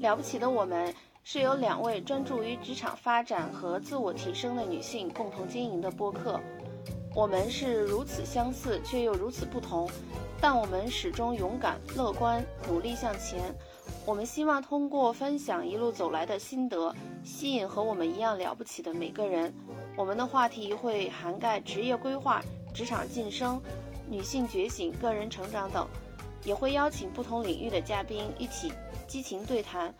了不起的我们是由两位专注于职场发展和自我提升的女性共同经营的播客。我们是如此相似，却又如此不同，但我们始终勇敢、乐观、努力向前。我们希望通过分享一路走来的心得，吸引和我们一样了不起的每个人。我们的话题会涵盖职业规划、职场晋升、女性觉醒、个人成长等，也会邀请不同领域的嘉宾一起。激情对谈，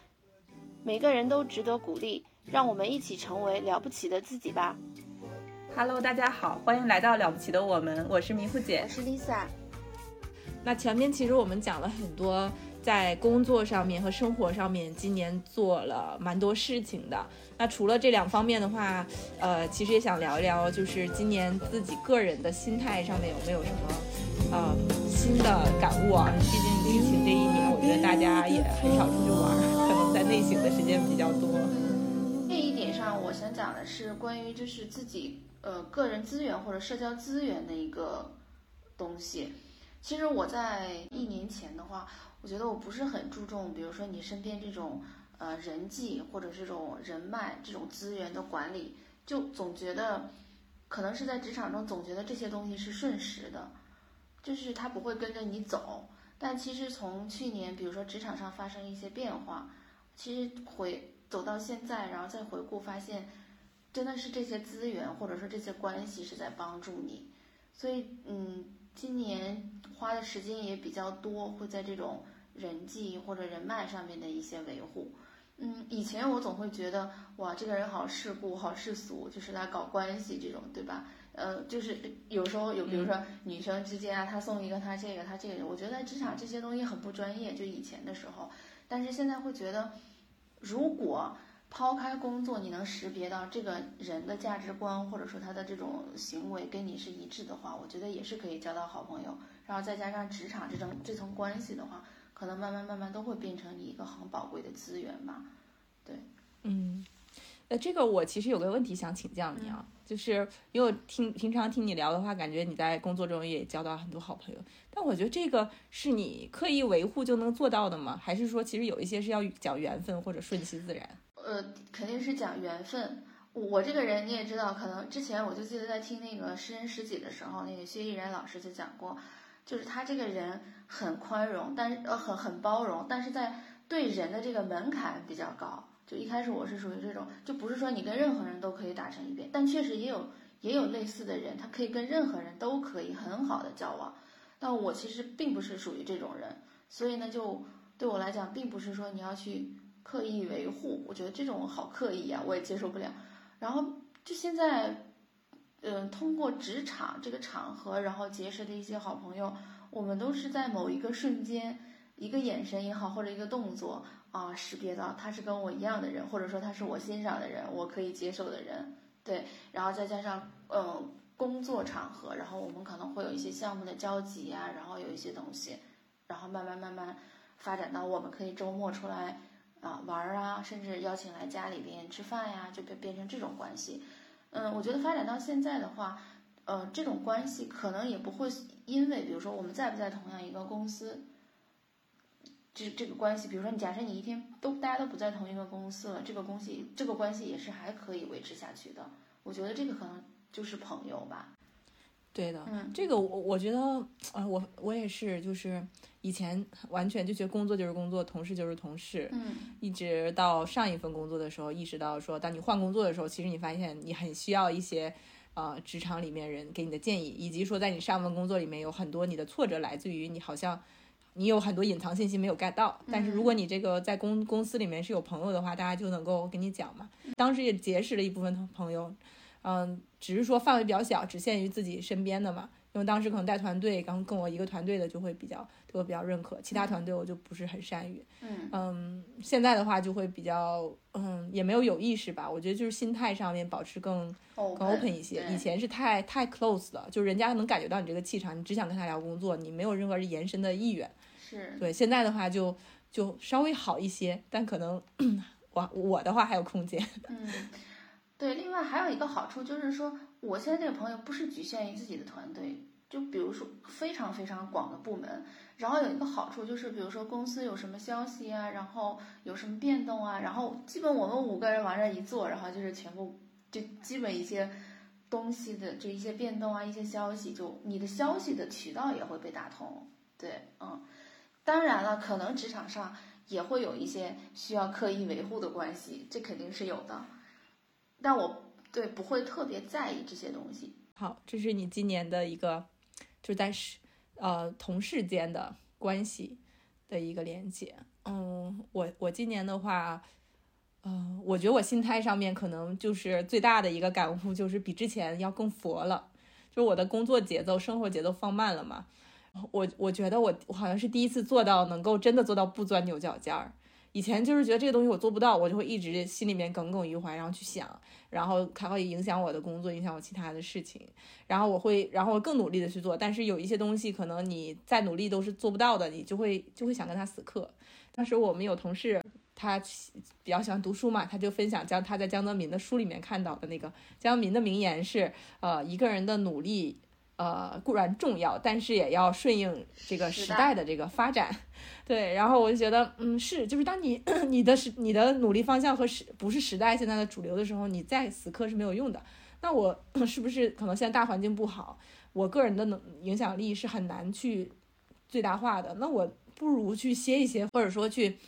每个人都值得鼓励，让我们一起成为了不起的自己吧。Hello，大家好，欢迎来到了不起的我们，我是迷糊姐，我是 Lisa。那前面其实我们讲了很多在工作上面和生活上面，今年做了蛮多事情的。那除了这两方面的话，呃，其实也想聊一聊，就是今年自己个人的心态上面有没有什么。呃，新的感悟啊！毕竟疫情这一年，我觉得大家也很少出去玩，可能在内省的时间比较多。这一点上，我想讲的是关于就是自己呃个人资源或者社交资源的一个东西。其实我在一年前的话，我觉得我不是很注重，比如说你身边这种呃人际或者这种人脉这种资源的管理，就总觉得可能是在职场中总觉得这些东西是瞬时的。就是他不会跟着你走，但其实从去年，比如说职场上发生一些变化，其实回走到现在，然后再回顾发现，真的是这些资源或者说这些关系是在帮助你。所以，嗯，今年花的时间也比较多，会在这种人际或者人脉上面的一些维护。嗯，以前我总会觉得，哇，这个人好世故、好世俗，就是来搞关系这种，对吧？呃，就是有时候有，比如说女生之间啊，他送一个他这个他这个，我觉得在职场这些东西很不专业，就以前的时候，但是现在会觉得，如果抛开工作，你能识别到这个人的价值观或者说他的这种行为跟你是一致的话，我觉得也是可以交到好朋友。然后再加上职场这种这层关系的话，可能慢慢慢慢都会变成你一个很宝贵的资源吧。对，嗯。呃，这个我其实有个问题想请教你啊，就是因为听平常听你聊的话，感觉你在工作中也交到很多好朋友，但我觉得这个是你刻意维护就能做到的吗？还是说其实有一些是要讲缘分或者顺其自然？呃，肯定是讲缘分。我这个人你也知道，可能之前我就记得在听那个《诗人识己》的时候，那个薛逸然老师就讲过，就是他这个人很宽容，但是呃很很包容，但是在对人的这个门槛比较高。就一开始我是属于这种，就不是说你跟任何人都可以打成一片，但确实也有也有类似的人，他可以跟任何人都可以很好的交往。但我其实并不是属于这种人，所以呢，就对我来讲，并不是说你要去刻意维护，我觉得这种好刻意啊，我也接受不了。然后就现在，嗯，通过职场这个场合，然后结识的一些好朋友，我们都是在某一个瞬间，一个眼神也好，或者一个动作。啊，识别到他是跟我一样的人，或者说他是我欣赏的人，我可以接受的人，对，然后再加上嗯工作场合，然后我们可能会有一些项目的交集啊，然后有一些东西，然后慢慢慢慢发展到我们可以周末出来啊玩啊，甚至邀请来家里边吃饭呀，就变变成这种关系。嗯，我觉得发展到现在的话，呃，这种关系可能也不会因为，比如说我们在不在同样一个公司。这这个关系，比如说你假设你一天都大家都不在同一个公司了，这个关系这个关系也是还可以维持下去的。我觉得这个可能就是朋友吧。对的，嗯，这个我我觉得，呃，我我也是，就是以前完全就觉得工作就是工作，同事就是同事，嗯，一直到上一份工作的时候，意识到说，当你换工作的时候，其实你发现你很需要一些，呃，职场里面人给你的建议，以及说在你上份工作里面有很多你的挫折来自于你好像。你有很多隐藏信息没有 get 到，但是如果你这个在公公司里面是有朋友的话，大家就能够跟你讲嘛。当时也结识了一部分朋友，嗯，只是说范围比较小，只限于自己身边的嘛。因为当时可能带团队，刚跟我一个团队的就会比较对我比较认可，其他团队我就不是很善于。嗯嗯，现在的话就会比较嗯，也没有有意识吧。我觉得就是心态上面保持更更 open 一些。以前是太太 close 了，就人家能感觉到你这个气场，你只想跟他聊工作，你没有任何延伸的意愿。是，对，现在的话就就稍微好一些，但可能 我我的话还有空间。嗯，对。另外还有一个好处就是说，我现在这个朋友不是局限于自己的团队，就比如说非常非常广的部门。然后有一个好处就是，比如说公司有什么消息啊，然后有什么变动啊，然后基本我们五个人往这一坐，然后就是全部就基本一些东西的这一些变动啊，一些消息，就你的消息的渠道也会被打通。对，嗯，当然了，可能职场上也会有一些需要刻意维护的关系，这肯定是有的。但我对不会特别在意这些东西。好，这是你今年的一个，就是在是。呃，同事间的关系的一个连接。嗯，我我今年的话，嗯，我觉得我心态上面可能就是最大的一个感悟，就是比之前要更佛了。就是我的工作节奏、生活节奏放慢了嘛。我我觉得我我好像是第一次做到能够真的做到不钻牛角尖儿。以前就是觉得这个东西我做不到，我就会一直心里面耿耿于怀，然后去想，然后它会影响我的工作，影响我其他的事情，然后我会，然后更努力的去做。但是有一些东西可能你再努力都是做不到的，你就会就会想跟他死磕。当时我们有同事，他比较喜欢读书嘛，他就分享江他在江泽民的书里面看到的那个江泽民的名言是，呃，一个人的努力。呃，固然重要，但是也要顺应这个时代的这个发展，对。然后我就觉得，嗯，是，就是当你 你的时你的努力方向和时不是时代现在的主流的时候，你再死磕是没有用的。那我是不是可能现在大环境不好，我个人的能影响力是很难去最大化的？那我不如去歇一歇，或者说去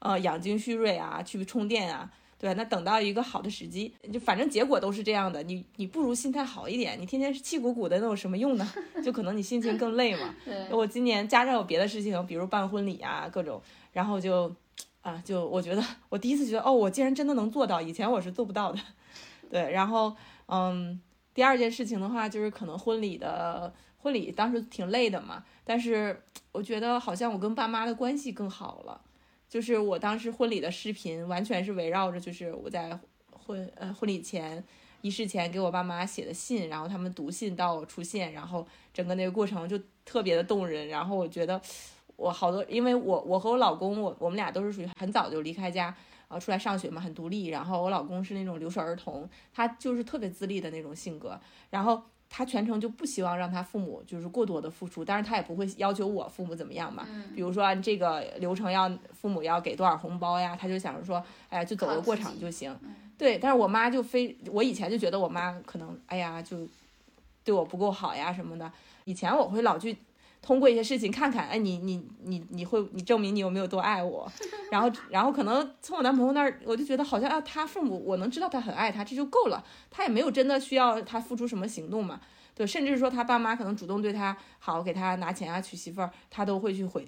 呃养精蓄锐啊，去充电啊。对，那等到一个好的时机，就反正结果都是这样的。你你不如心态好一点，你天天是气鼓鼓的，那有什么用呢？就可能你心情更累嘛。对，我今年加上有别的事情，比如办婚礼啊，各种，然后就，啊，就我觉得我第一次觉得，哦，我竟然真的能做到，以前我是做不到的。对，然后，嗯，第二件事情的话，就是可能婚礼的婚礼当时挺累的嘛，但是我觉得好像我跟爸妈的关系更好了。就是我当时婚礼的视频，完全是围绕着就是我在婚呃婚礼前仪式前给我爸妈写的信，然后他们读信到出现，然后整个那个过程就特别的动人。然后我觉得我好多，因为我我和我老公，我我们俩都是属于很早就离开家啊出来上学嘛，很独立。然后我老公是那种留守儿童，他就是特别自立的那种性格。然后。他全程就不希望让他父母就是过多的付出，但是他也不会要求我父母怎么样嘛。比如说这个流程要父母要给多少红包呀，他就想着说，哎呀，就走个过场就行。对，但是我妈就非，我以前就觉得我妈可能，哎呀，就对我不够好呀什么的。以前我会老去。通过一些事情看看，哎，你你你你会你证明你有没有多爱我，然后 然后可能从我男朋友那儿，我就觉得好像啊，他父母我能知道他很爱他，这就够了，他也没有真的需要他付出什么行动嘛，对，甚至说他爸妈可能主动对他好，给他拿钱啊，娶媳妇儿，他都会去回，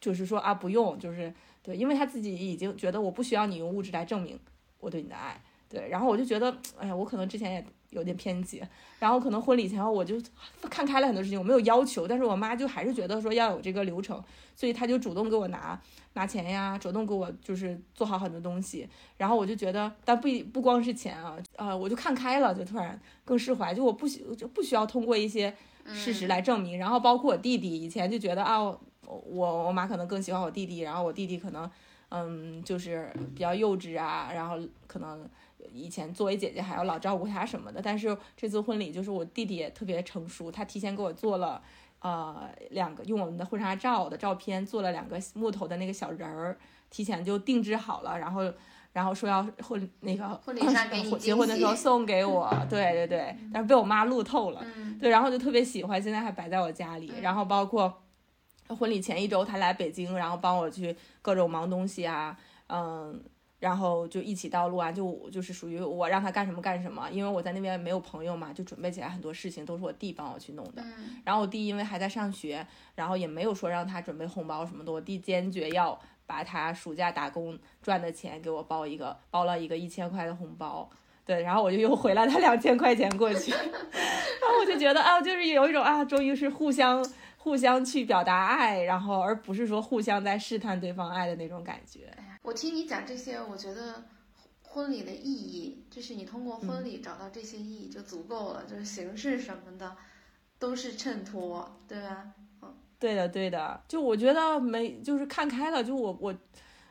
就是说啊不用，就是对，因为他自己已经觉得我不需要你用物质来证明我对你的爱，对，然后我就觉得，哎呀，我可能之前也。有点偏激，然后可能婚礼前后我就看开了很多事情，我没有要求，但是我妈就还是觉得说要有这个流程，所以她就主动给我拿拿钱呀，主动给我就是做好很多东西，然后我就觉得，但不不光是钱啊，呃，我就看开了，就突然更释怀，就我不需就不需要通过一些事实来证明，然后包括我弟弟以前就觉得啊，我我妈可能更喜欢我弟弟，然后我弟弟可能嗯就是比较幼稚啊，然后可能。以前作为姐姐还要老照顾他什么的，但是这次婚礼就是我弟弟也特别成熟，他提前给我做了，呃，两个用我们的婚纱照的照片做了两个木头的那个小人儿，提前就定制好了，然后然后说要婚那个婚礼上给 你结婚的时候送给我，对对对，但是被我妈路透了，对，然后就特别喜欢，现在还摆在我家里，然后包括婚礼前一周他来北京，然后帮我去各种忙东西啊，嗯。然后就一起到录完，就就是属于我让他干什么干什么，因为我在那边没有朋友嘛，就准备起来很多事情都是我弟帮我去弄的。然后我弟因为还在上学，然后也没有说让他准备红包什么的，我弟坚决要把他暑假打工赚的钱给我包一个，包了一个一千块的红包。对，然后我就又回了他两千块钱过去，然后我就觉得啊，就是有一种啊，终于是互相互相去表达爱，然后而不是说互相在试探对方爱的那种感觉。我听你讲这些，我觉得婚礼的意义，就是你通过婚礼找到这些意义就足够了，就是形式什么的都是衬托，对吧？嗯，对的，对的，就我觉得没，就是看开了，就我我，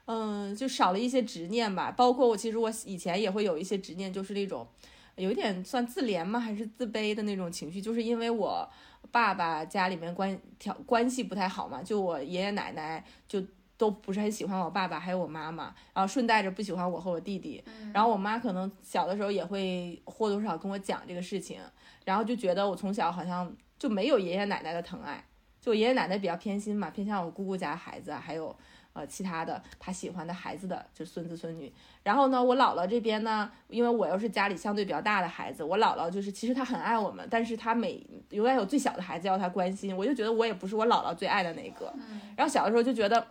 嗯，就少了一些执念吧。包括我，其实我以前也会有一些执念，就是那种有一点算自怜吗，还是自卑的那种情绪，就是因为我爸爸家里面关条关系不太好嘛，就我爷爷奶奶就都不是很喜欢我爸爸，还有我妈妈，然后顺带着不喜欢我和我弟弟。然后我妈可能小的时候也会或多或少跟我讲这个事情，然后就觉得我从小好像就没有爷爷奶奶的疼爱。就爷爷奶奶比较偏心嘛，偏向我姑姑家孩子，还有呃其他的他喜欢的孩子的，就孙子孙女。然后呢，我姥姥这边呢，因为我又是家里相对比较大的孩子，我姥姥就是其实她很爱我们，但是她每永远有最小的孩子要她关心，我就觉得我也不是我姥姥最爱的那个。然后小的时候就觉得。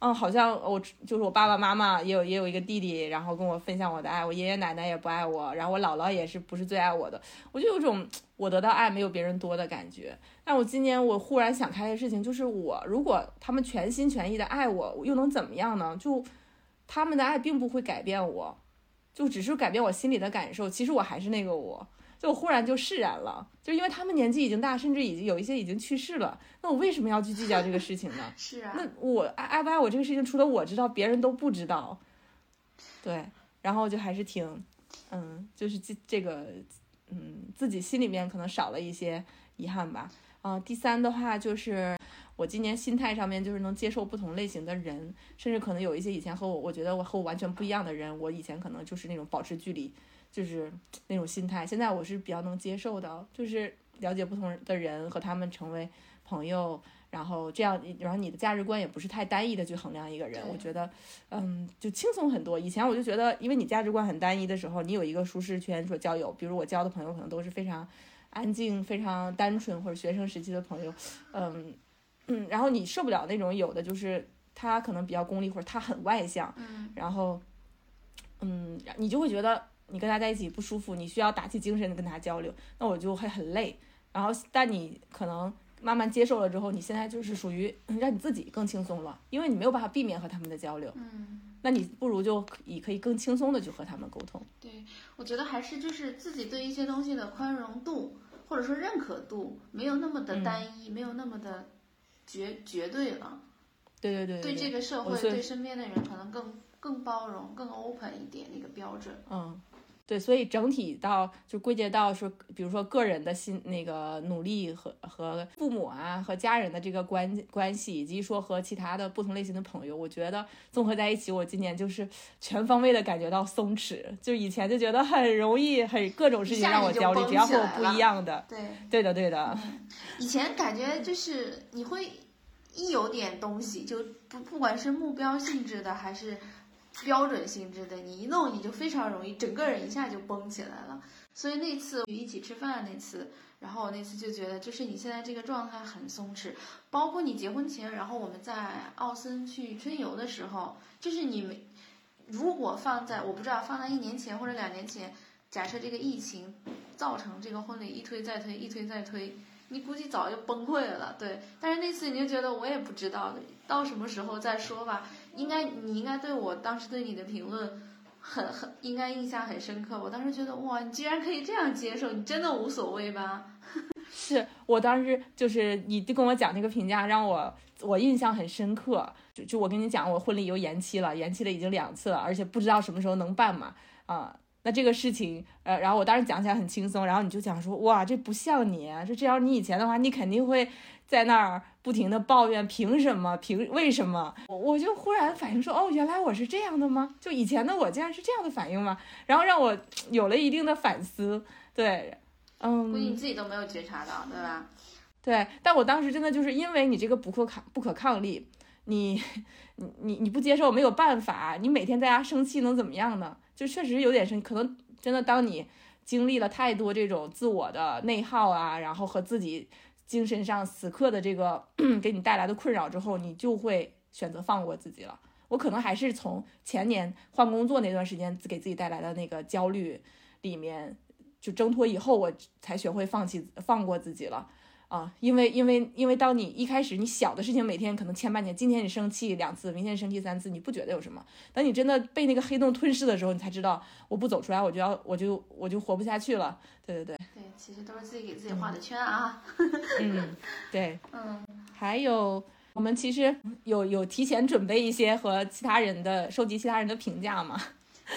嗯，好像我就是我爸爸妈妈也有也有一个弟弟，然后跟我分享我的爱，我爷爷奶奶也不爱我，然后我姥姥也是不是最爱我的，我就有种我得到爱没有别人多的感觉。但我今年我忽然想开的事情就是，我如果他们全心全意的爱我，又能怎么样呢？就他们的爱并不会改变我，就只是改变我心里的感受。其实我还是那个我。就忽然就释然了，就因为他们年纪已经大，甚至已经有一些已经去世了。那我为什么要去计较这个事情呢？是啊。那我爱爱不爱我这个事情，除了我知道，别人都不知道。对，然后就还是挺，嗯，就是这这个，嗯，自己心里面可能少了一些遗憾吧。啊，第三的话就是我今年心态上面就是能接受不同类型的人，甚至可能有一些以前和我我觉得我和我完全不一样的人，我以前可能就是那种保持距离。就是那种心态，现在我是比较能接受的，就是了解不同的人和他们成为朋友，然后这样，然后你的价值观也不是太单一的去衡量一个人，我觉得，嗯，就轻松很多。以前我就觉得，因为你价值观很单一的时候，你有一个舒适圈说交友，比如我交的朋友可能都是非常安静、非常单纯或者学生时期的朋友，嗯嗯，然后你受不了那种有的就是他可能比较功利或者他很外向，然后嗯，你就会觉得。你跟他在一起不舒服，你需要打起精神跟他交流，那我就会很累。然后，但你可能慢慢接受了之后，你现在就是属于让你自己更轻松了，因为你没有办法避免和他们的交流。嗯，那你不如就以可以更轻松的去和他们沟通。对，我觉得还是就是自己对一些东西的宽容度或者说认可度没有那么的单一，没有那么的绝绝对了。对对对。对这个社会，对身边的人，可能更更包容、更 open 一点那个标准。嗯。对，所以整体到就归结到说，比如说个人的心那个努力和和父母啊和家人的这个关关系，以及说和其他的不同类型的朋友，我觉得综合在一起，我今年就是全方位的感觉到松弛。就以前就觉得很容易，很各种事情让我焦虑，只要和我不一样的。对，对的，对的。以前感觉就是你会一有点东西，就不不管是目标性质的还是。标准性质的，你一弄你就非常容易，整个人一下就绷起来了。所以那次一起吃饭那次，然后我那次就觉得，就是你现在这个状态很松弛。包括你结婚前，然后我们在奥森去春游的时候，就是你们如果放在我不知道放在一年前或者两年前，假设这个疫情造成这个婚礼一推再推，一推再推。你估计早就崩溃了，对。但是那次你就觉得我也不知道，到什么时候再说吧。应该你应该对我当时对你的评论很很应该印象很深刻。我当时觉得哇，你居然可以这样接受，你真的无所谓吧？是我当时就是你就跟我讲那个评价，让我我印象很深刻。就就我跟你讲，我婚礼又延期了，延期了已经两次了，而且不知道什么时候能办嘛，啊。那这个事情，呃，然后我当时讲起来很轻松，然后你就讲说，哇，这不像你，说这要你以前的话，你肯定会在那儿不停的抱怨，凭什么，凭为什么？我我就忽然反应说，哦，原来我是这样的吗？就以前的我竟然是这样的反应吗？然后让我有了一定的反思，对，嗯，估计你自己都没有觉察到，对吧？对，但我当时真的就是因为你这个不可抗不可抗力，你你你你不接受没有办法，你每天在家生气能怎么样呢？就确实有点生，可能真的当你经历了太多这种自我的内耗啊，然后和自己精神上此刻的这个 给你带来的困扰之后，你就会选择放过自己了。我可能还是从前年换工作那段时间给自己带来的那个焦虑里面就挣脱以后，我才学会放弃放过自己了。啊，因为因为因为当你一开始你小的事情每天可能前半年，今天你生气两次，明天生气三次，你不觉得有什么？等你真的被那个黑洞吞噬的时候，你才知道我不走出来，我就要我就我就活不下去了。对对对，对，其实都是自己给自己画的圈啊。嗯，对，嗯，还有我们其实有有提前准备一些和其他人的收集其他人的评价嘛？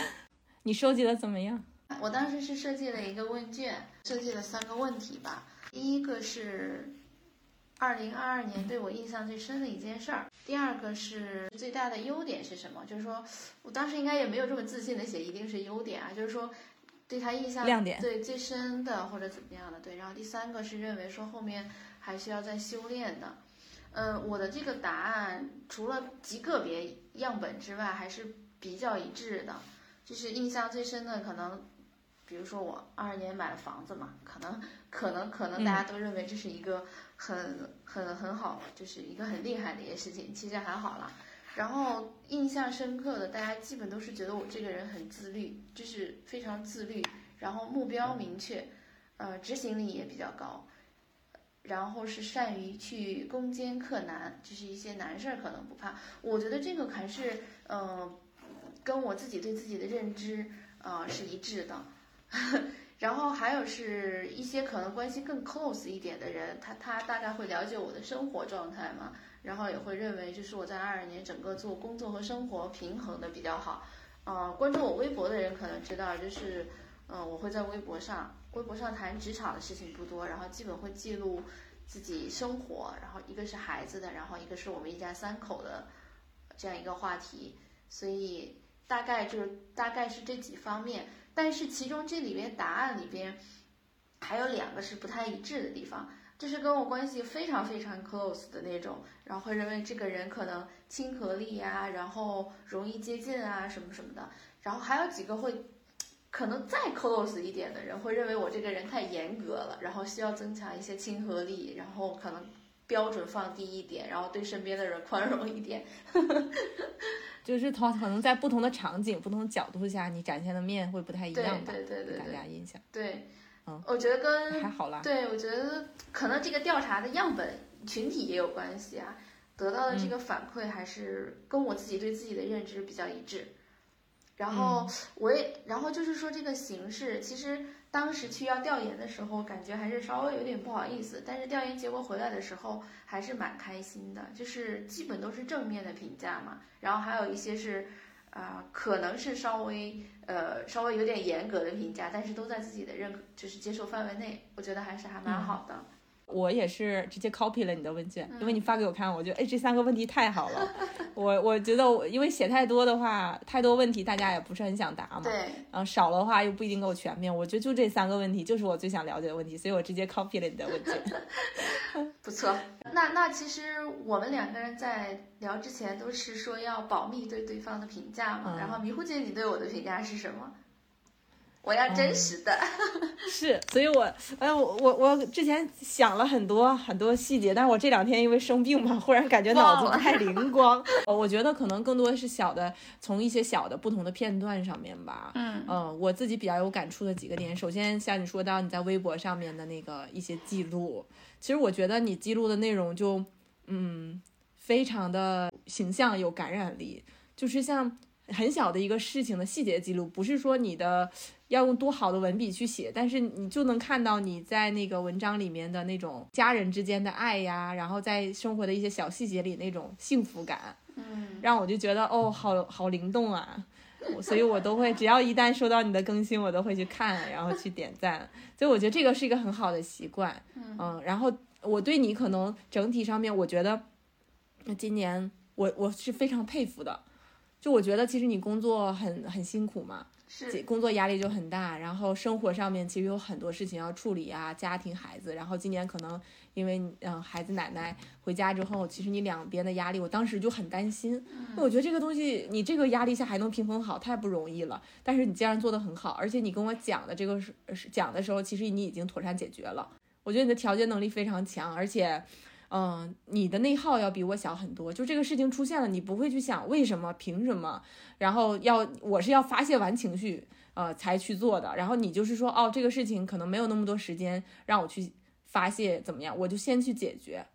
你收集的怎么样？我当时是设计了一个问卷，设计了三个问题吧。第一个是二零二二年对我印象最深的一件事儿，第二个是最大的优点是什么？就是说我当时应该也没有这么自信的写一定是优点啊，就是说对他印象亮点对最深的或者怎么样的对。然后第三个是认为说后面还需要再修炼的。嗯，我的这个答案除了极个别样本之外，还是比较一致的。就是印象最深的，可能，比如说我二二年买了房子嘛，可能可能可能大家都认为这是一个很很很好，就是一个很厉害的一件事情，其实还好啦。然后印象深刻的，大家基本都是觉得我这个人很自律，就是非常自律，然后目标明确，呃，执行力也比较高，然后是善于去攻坚克难，就是一些难事儿可能不怕。我觉得这个还是，嗯。跟我自己对自己的认知啊是一致的，然后还有是一些可能关系更 close 一点的人，他他大概会了解我的生活状态嘛，然后也会认为就是我在二二年整个做工作和生活平衡的比较好。呃，关注我微博的人可能知道，就是嗯，我会在微博上，微博上谈职场的事情不多，然后基本会记录自己生活，然后一个是孩子的，然后一个是我们一家三口的这样一个话题，所以。大概就是大概是这几方面，但是其中这里边答案里边还有两个是不太一致的地方，就是跟我关系非常非常 close 的那种，然后会认为这个人可能亲和力呀，然后容易接近啊什么什么的，然后还有几个会可能再 close 一点的人会认为我这个人太严格了，然后需要增强一些亲和力，然后可能标准放低一点，然后对身边的人宽容一点。就是他可能在不同的场景、不同角度下，你展现的面会不太一样吧？对对对大家印象。对，嗯，我觉得跟还好啦。对，我觉得可能这个调查的样本群体也有关系啊，得到的这个反馈还是跟我自己对自己的认知比较一致。然后我也，然后就是说这个形式，其实当时去要调研的时候，感觉还是稍微有点不好意思。但是调研结果回来的时候，还是蛮开心的，就是基本都是正面的评价嘛。然后还有一些是，啊，可能是稍微呃稍微有点严格的评价，但是都在自己的认可就是接受范围内，我觉得还是还蛮好的。我也是直接 copy 了你的问卷，因为你发给我看，我觉得哎这三个问题太好了。我我觉得我因为写太多的话，太多问题大家也不是很想答嘛。对。然后少的话又不一定够全面，我觉得就这三个问题就是我最想了解的问题，所以我直接 copy 了你的问卷。不错。那那其实我们两个人在聊之前都是说要保密对对方的评价嘛，然后迷糊姐你对我的评价是什么？我要真实的，是，所以我，哎，我我我之前想了很多很多细节，但是我这两天因为生病嘛，忽然感觉脑子不太灵光。我觉得可能更多的是小的，从一些小的不同的片段上面吧。嗯嗯，我自己比较有感触的几个点，首先像你说到你在微博上面的那个一些记录，其实我觉得你记录的内容就，嗯，非常的形象有感染力，就是像很小的一个事情的细节记录，不是说你的。要用多好的文笔去写，但是你就能看到你在那个文章里面的那种家人之间的爱呀，然后在生活的一些小细节里那种幸福感，嗯，让我就觉得哦，好好灵动啊，所以我都会只要一旦收到你的更新，我都会去看，然后去点赞，所以我觉得这个是一个很好的习惯，嗯，然后我对你可能整体上面，我觉得那今年我我是非常佩服的，就我觉得其实你工作很很辛苦嘛。是工作压力就很大，然后生活上面其实有很多事情要处理啊，家庭、孩子。然后今年可能因为嗯孩子奶奶回家之后，其实你两边的压力，我当时就很担心。我觉得这个东西你这个压力下还能平衡好，太不容易了。但是你既然做得很好，而且你跟我讲的这个是讲的时候，其实你已经妥善解决了。我觉得你的调节能力非常强，而且。嗯，你的内耗要比我小很多。就这个事情出现了，你不会去想为什么、凭什么，然后要我是要发泄完情绪，呃，才去做的。然后你就是说，哦，这个事情可能没有那么多时间让我去发泄，怎么样？我就先去解决。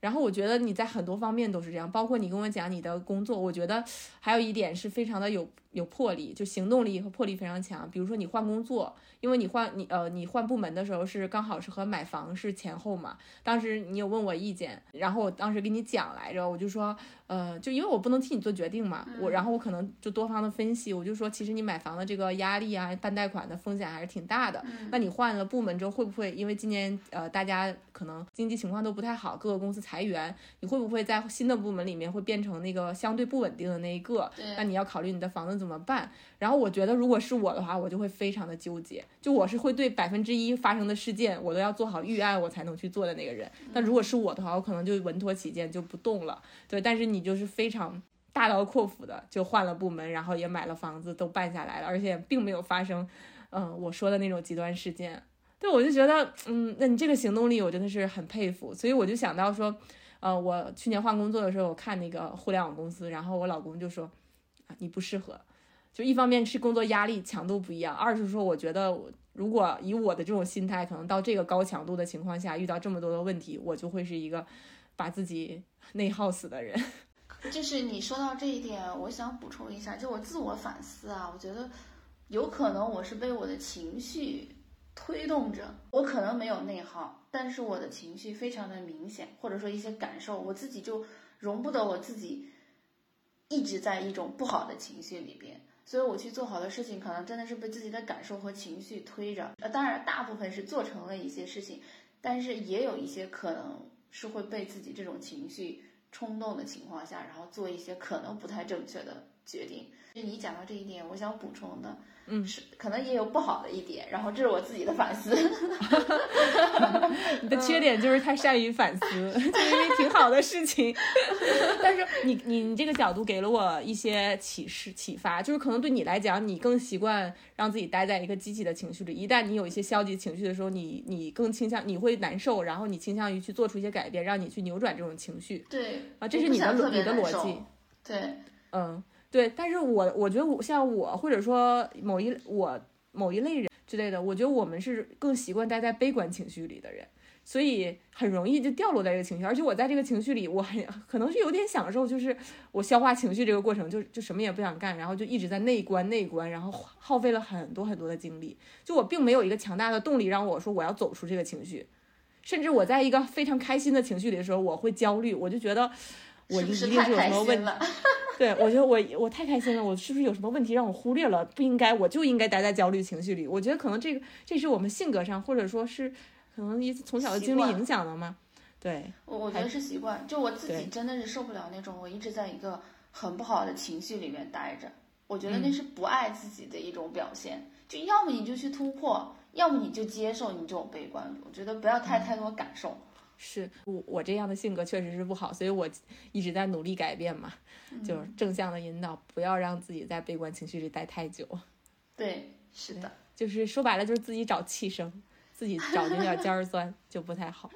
然后我觉得你在很多方面都是这样，包括你跟我讲你的工作，我觉得还有一点是非常的有有魄力，就行动力和魄力非常强。比如说你换工作，因为你换你呃你换部门的时候是刚好是和买房是前后嘛。当时你有问我意见，然后我当时给你讲来着，我就说呃就因为我不能替你做决定嘛，我然后我可能就多方的分析，我就说其实你买房的这个压力啊，办贷款的风险还是挺大的。那你换了部门之后会不会因为今年呃大家可能经济情况都不太好，各个公司裁员，你会不会在新的部门里面会变成那个相对不稳定的那一个？那你要考虑你的房子怎么怎么办？然后我觉得，如果是我的话，我就会非常的纠结。就我是会对百分之一发生的事件，我都要做好预案，我才能去做的那个人。但如果是我的话，我可能就稳妥起见就不动了。对，但是你就是非常大刀阔斧的就换了部门，然后也买了房子，都办下来了，而且并没有发生，嗯，我说的那种极端事件。对，我就觉得，嗯，那你这个行动力，我真的是很佩服。所以我就想到说，呃，我去年换工作的时候，我看那个互联网公司，然后我老公就说。啊你不适合，就一方面是工作压力强度不一样，二是说我觉得如果以我的这种心态，可能到这个高强度的情况下，遇到这么多的问题，我就会是一个把自己 内耗死的人。就是你说到这一点，我想补充一下，就我自我反思啊，我觉得有可能我是被我的情绪推动着，我可能没有内耗，但是我的情绪非常的明显，或者说一些感受，我自己就容不得我自己。一直在一种不好的情绪里边，所以我去做好的事情，可能真的是被自己的感受和情绪推着。呃，当然，大部分是做成了一些事情，但是也有一些可能是会被自己这种情绪冲动的情况下，然后做一些可能不太正确的决定。就你讲到这一点，我想补充的。嗯，是可能也有不好的一点，然后这是我自己的反思。你的缺点就是太善于反思，就因为挺好的事情。但是你你你这个角度给了我一些启示启发，就是可能对你来讲，你更习惯让自己待在一个积极的情绪里。一旦你有一些消极情绪的时候，你你更倾向你会难受，然后你倾向于去做出一些改变，让你去扭转这种情绪。对啊，这是你的你的逻辑。对，嗯。对，但是我我觉得我像我或者说某一我某一类人之类的，我觉得我们是更习惯待在悲观情绪里的人，所以很容易就掉落在这个情绪。而且我在这个情绪里，我很可能是有点享受，就是我消化情绪这个过程，就就什么也不想干，然后就一直在内观内观，然后耗费了很多很多的精力。就我并没有一个强大的动力让我说我要走出这个情绪，甚至我在一个非常开心的情绪里的时候，我会焦虑，我就觉得。我一定是有什么问题？对我觉得我我太开心了，我是不是有什么问题让我忽略了？不应该，我就应该待在焦虑情绪里。我觉得可能这个这是我们性格上，或者说是可能一从小的经历影响的吗？对，我我觉得是习惯。就我自己真的是受不了那种我一直在一个很不好的情绪里面待着。我觉得那是不爱自己的一种表现。就要么你就去突破，要么你就接受你这种悲观。我觉得不要太太多感受。是我我这样的性格确实是不好，所以我一直在努力改变嘛，就是正向的引导，不要让自己在悲观情绪里待太久。对，是的，就是说白了就是自己找气生，自己找那点尖儿钻 就不太好。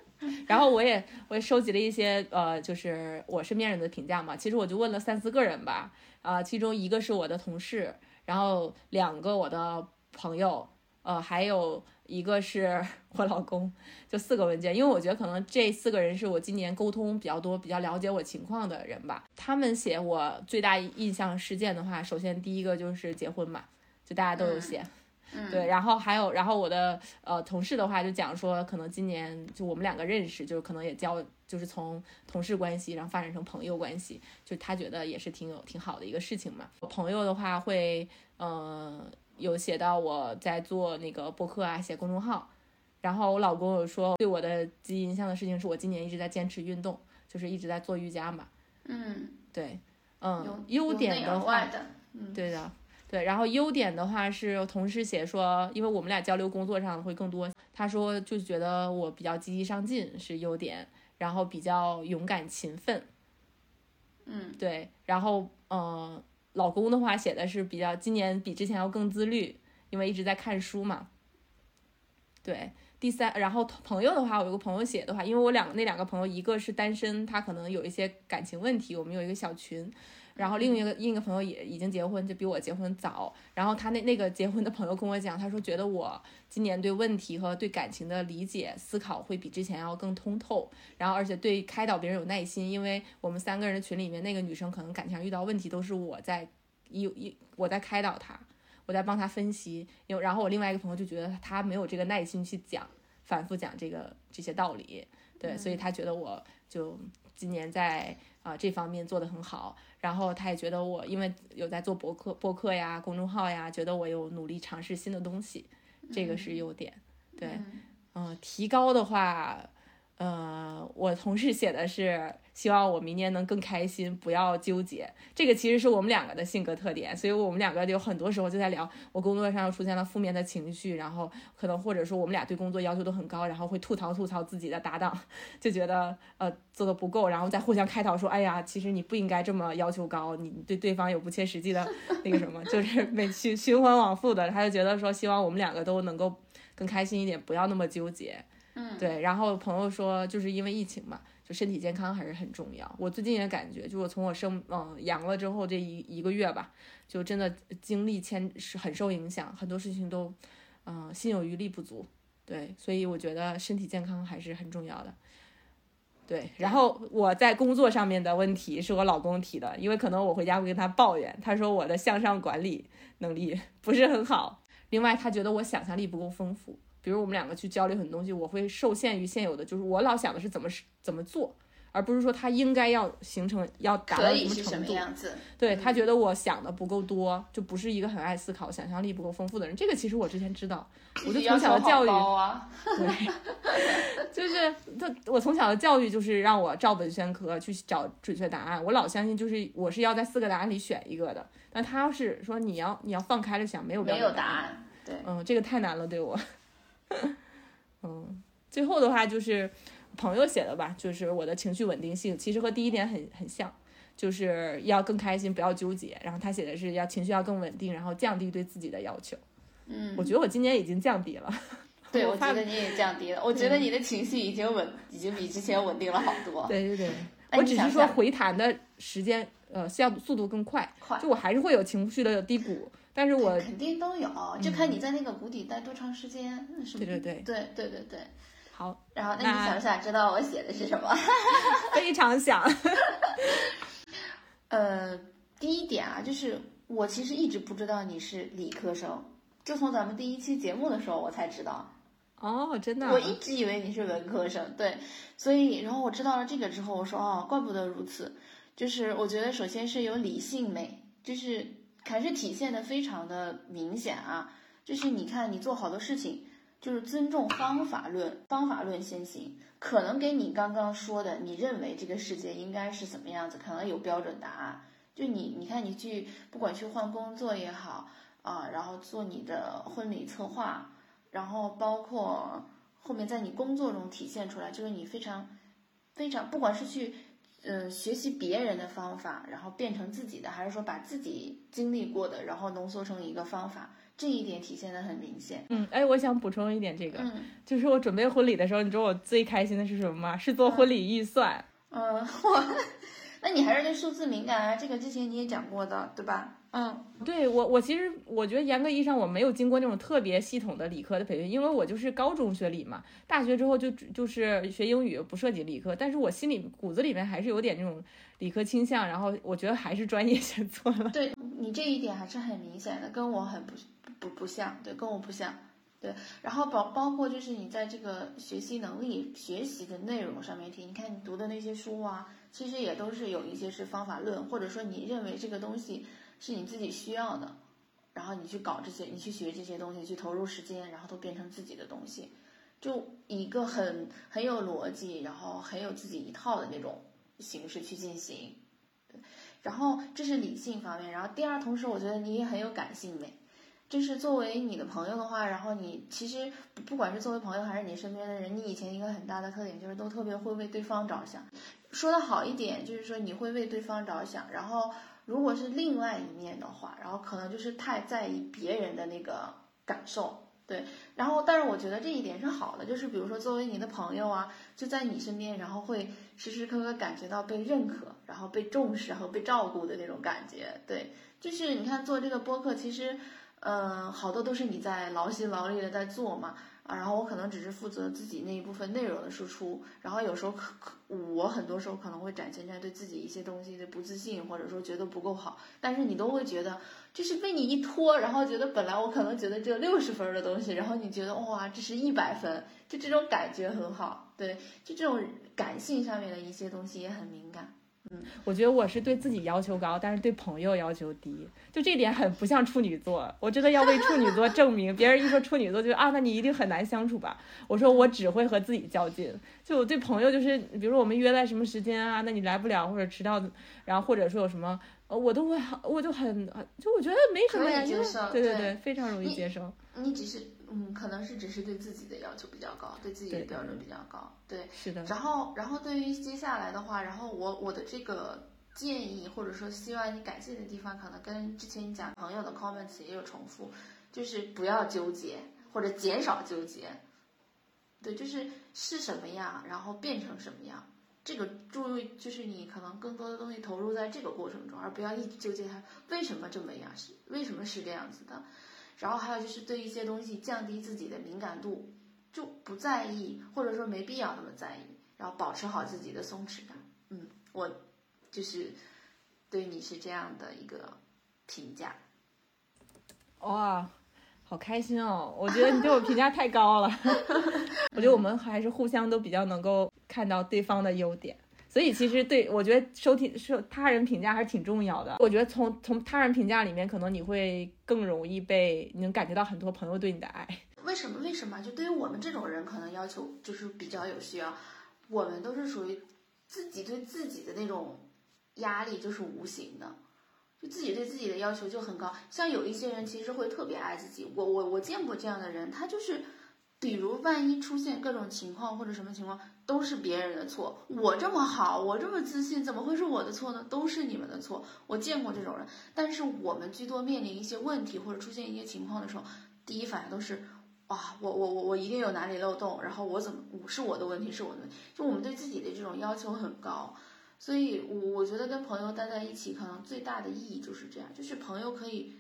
然后我也我也收集了一些呃，就是我身边人的评价嘛，其实我就问了三四个人吧，啊，其中一个是我的同事，然后两个我的朋友，呃，还有。一个是 我老公，就四个文件，因为我觉得可能这四个人是我今年沟通比较多、比较了解我情况的人吧。他们写我最大印象事件的话，首先第一个就是结婚嘛，就大家都有写，对。然后还有，然后我的呃同事的话就讲说，可能今年就我们两个认识，就是可能也交，就是从同事关系然后发展成朋友关系，就他觉得也是挺有挺好的一个事情嘛。朋友的话会，嗯。有写到我在做那个博客啊，写公众号，然后我老公有说对我的积极印象的事情是我今年一直在坚持运动，就是一直在做瑜伽嘛。嗯，对，嗯，优点的话，嗯对的，对，然后优点的话是同事写说，因为我们俩交流工作上会更多，他说就觉得我比较积极上进是优点，然后比较勇敢勤奋。嗯，对，然后嗯。老公的话写的是比较，今年比之前要更自律，因为一直在看书嘛。对，第三，然后朋友的话，我有个朋友写的话，因为我两那两个朋友，一个是单身，他可能有一些感情问题，我们有一个小群。然后另一个另一个朋友也已经结婚，就比我结婚早。然后他那那个结婚的朋友跟我讲，他说觉得我今年对问题和对感情的理解思考会比之前要更通透。然后而且对开导别人有耐心，因为我们三个人的群里面那个女生可能感情遇到问题都是我在一一我在开导她，我在帮她分析，因为然后我另外一个朋友就觉得他没有这个耐心去讲，反复讲这个这些道理，对，所以他觉得我就今年在啊、这方面做得很好，然后他也觉得我因为有在做博客博客呀、公众号呀，觉得我有努力尝试新的东西，这个是优点，对。嗯，提高的话，呃，我同事写的是希望我明年能更开心，不要纠结。这个其实是我们两个的性格特点，所以我们两个有很多时候就在聊，我工作上出现了负面的情绪，然后可能或者说我们俩对工作要求都很高，然后会吐槽吐槽自己的搭档，就觉得呃做的不够，然后再互相开导说，哎呀，其实你不应该这么要求高，你对对方有不切实际的那个什么，就是每循循环往复的，他就觉得说希望我们两个都能够更开心一点，不要那么纠结。嗯，对，然后朋友说，就是因为疫情嘛，就身体健康还是很重要。我最近也感觉，就我从我生嗯阳了之后这一一个月吧，就真的精力牵是很受影响，很多事情都嗯、心有余力不足。对，所以我觉得身体健康还是很重要的。对，然后我在工作上面的问题是我老公提的，因为可能我回家会跟他抱怨，他说我的向上管理能力不是很好，另外他觉得我想象力不够丰富。比如我们两个去交流很多东西，我会受限于现有的，就是我老想的是怎么是怎么做，而不是说他应该要形成要达到什什么程度。么样子？对他觉得我想的不够多，就不是一个很爱思考、想象力不够丰富的人。这个其实我之前知道，我就从小的教育，啊，对，就是他我从小的教育就是让我照本宣科去找准确答案。我老相信就是我是要在四个答案里选一个的，但他要是说你要你要放开了想，没有标没有答案。对，嗯，这个太难了，对我。嗯，最后的话就是朋友写的吧，就是我的情绪稳定性，其实和第一点很很像，就是要更开心，不要纠结。然后他写的是要情绪要更稳定，然后降低对自己的要求。嗯，我觉得我今年已经降低了。对，我觉得你也降低了。我觉得你的情绪已经稳，已经比之前稳定了好多。对对对，我只是说回弹的时间，呃，是要速度更快，快就我还是会有情绪的低谷，但是我肯定都有，就看你在那个谷底待多长时间，是不是？对对对，对对对对。好，然后，那那你想不想知道我写的是什么？非常想。呃，第一点啊，就是我其实一直不知道你是理科生，就从咱们第一期节目的时候我才知道。哦，真的啊，我一直以为你是文科生，对，所以然后我知道了这个之后，我说哦，怪不得如此。就是我觉得首先是有理性美，就是还是体现的非常的明显啊。就是你看你做好多事情，就是尊重方法论，方法论先行，可能给你刚刚说的，你认为这个世界应该是怎么样子，可能有标准答案。就你你看你去不管去换工作也好啊，然后做你的婚礼策划。然后包括后面在你工作中体现出来，就是你非常非常，不管是去呃学习别人的方法，然后变成自己的，还是说把自己经历过的，然后浓缩成一个方法，这一点体现的很明显。嗯，哎，我想补充一点，这个、嗯就是我准备婚礼的时候，你知道我最开心的是什么吗？是做婚礼预算。嗯，我，那你还是对数字敏感啊，这个之前你也讲过的，对吧？嗯对我，我其实我觉得严格意义上我没有经过那种特别系统的理科的培训，因为我就是高中学理嘛，大学之后就就是学英语，不涉及理科，但是我心里骨子里面还是有点那种理科倾向，然后我觉得还是专业选错了。对你这一点还是很明显的，跟我很不不不像，对，跟我不像。对，然后包包括就是你在这个学习能力、学习的内容上面听，你看你读的那些书啊，其实也都是有一些是方法论，或者说你认为这个东西是你自己需要的，然后你去搞这些，你去学这些东西，去投入时间，然后都变成自己的东西，就一个很很有逻辑，然后很有自己一套的那种形式去进行。对然后这是理性方面，然后第二，同时我觉得你也很有感性美，就是作为你的朋友的话，然后你其实不管是作为朋友还是你身边的人，你以前一个很大的特点就是都特别会为对方着想。说的好一点，就是说你会为对方着想，然后如果是另外一面的话，然后可能就是太在意别人的那个感受。对，然后但是我觉得这一点是好的，就是比如说作为你的朋友啊，就在你身边，然后会时时刻刻感觉到被认可，然后被重视和被照顾的那种感觉。对，就是你看做这个播客，其实，嗯、好多都是你在劳心劳力的在做嘛，啊，然后我可能只是负责自己那一部分内容的输出，然后有时候可可我很多时候可能会展现出来对自己一些东西的不自信，或者说觉得不够好，但是你都会觉得就是被你一拖，然后觉得本来我可能觉得只有六十分的东西，然后你觉得哇这是一百分，就这种感觉很好，对，就这种感性上面的一些东西也很敏感。我觉得我是对自己要求高，但是对朋友要求低，就这点很不像处女座。我真的要为处女座证明，别人一说处女座就啊，那你一定很难相处吧？我说我只会和自己较劲，就我对朋友就是，比如说我们约在什么时间啊，那你来不了或者迟到，然后或者说有什么，呃，我都会很，我就很，就我觉得没什么呀，接受，对对对，非常容易接受。你只是。嗯，可能是只是对自己的要求比较高，对自己的标准比较高，对，是的。然后，然后对于接下来的话，然后我我的这个建议或者说希望你改进的地方，可能跟之前你讲朋友的 comments 也有重复，就是不要纠结或者减少纠结，对，就是是什么样，然后变成什么样，这个注意就是你可能更多的东西投入在这个过程中，而不要一直纠结它为什么这么样，是为什么是这样子的。然后还有就是对一些东西降低自己的敏感度，就不在意，或者说没必要那么在意，然后保持好自己的松弛感。嗯，我就是对你是这样的一个评价。哇，好开心哦！我觉得你对我评价太高了。我觉得我们还是互相都比较能够看到对方的优点。所以其实对我觉得收听受他人评价还是挺重要的。我觉得从从他人评价里面，可能你会更容易被能感觉到很多朋友对你的爱。为什么？为什么？就对于我们这种人，可能要求就是比较有需要。我们都是属于自己对自己的那种压力就是无形的，就自己对自己的要求就很高。像有一些人其实会特别爱自己，我我我见过这样的人，他就是。比如万一出现各种情况或者什么情况，都是别人的错。我这么好，我这么自信，怎么会是我的错呢？都是你们的错。我见过这种人，但是我们居多面临一些问题或者出现一些情况的时候，第一反应都是，哇，我我我我一定有哪里漏洞，然后我怎么是我的问题，是我的问题。就我们对自己的这种要求很高，所以我我觉得跟朋友待在一起，可能最大的意义就是这样，就是朋友可以，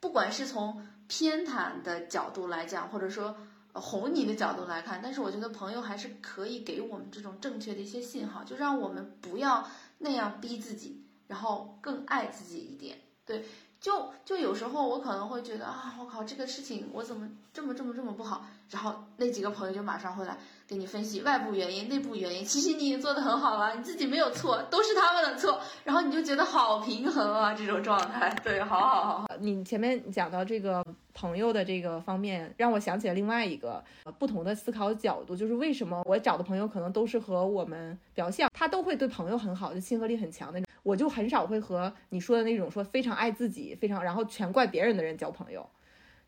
不管是从偏袒的角度来讲，或者说。哄你的角度来看，但是我觉得朋友还是可以给我们这种正确的一些信号，就让我们不要那样逼自己，然后更爱自己一点。对，就就有时候我可能会觉得啊，我靠，这个事情我怎么这么这么这么不好，然后那几个朋友就马上会来。给你分析外部原因、内部原因，其实你已经做得很好了，你自己没有错，都是他们的错，然后你就觉得好平衡啊，这种状态，对，好好好。你前面讲到这个朋友的这个方面，让我想起了另外一个不同的思考角度，就是为什么我找的朋友可能都是和我们比较像，他都会对朋友很好，就亲和力很强那种，我就很少会和你说的那种说非常爱自己、非常然后全怪别人的人交朋友，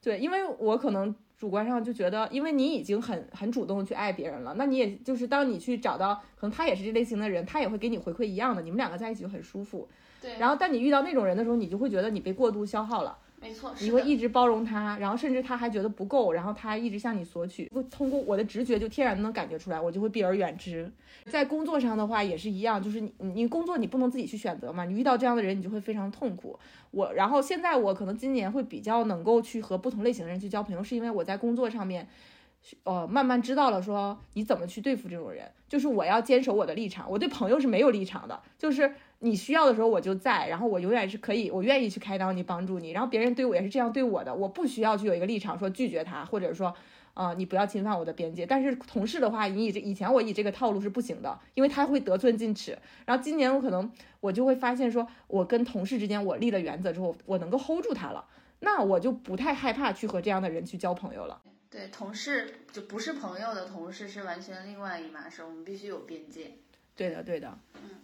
对，因为我可能。主观上就觉得，因为你已经很很主动去爱别人了，那你也就是当你去找到，可能他也是这类型的人，他也会给你回馈一样的，你们两个在一起就很舒服。对。然后，但你遇到那种人的时候，你就会觉得你被过度消耗了。没错，你会一直包容他，然后甚至他还觉得不够，然后他一直向你索取。会通过我的直觉就天然能感觉出来，我就会避而远之。在工作上的话也是一样，就是你你工作你不能自己去选择嘛，你遇到这样的人你就会非常痛苦。我然后现在我可能今年会比较能够去和不同类型的人去交朋友，是因为我在工作上面，呃慢慢知道了说你怎么去对付这种人，就是我要坚守我的立场，我对朋友是没有立场的，就是。你需要的时候我就在，然后我永远是可以，我愿意去开导你、帮助你。然后别人对我也是这样对我的，我不需要去有一个立场说拒绝他，或者说，啊，你不要侵犯我的边界。但是同事的话，你以这以前我以这个套路是不行的，因为他会得寸进尺。然后今年我可能我就会发现说，我跟同事之间我立了原则之后，我能够 hold 住他了，那我就不太害怕去和这样的人去交朋友了。对，同事就不是朋友的同事是完全另外一码事，我们必须有边界。对的，对的，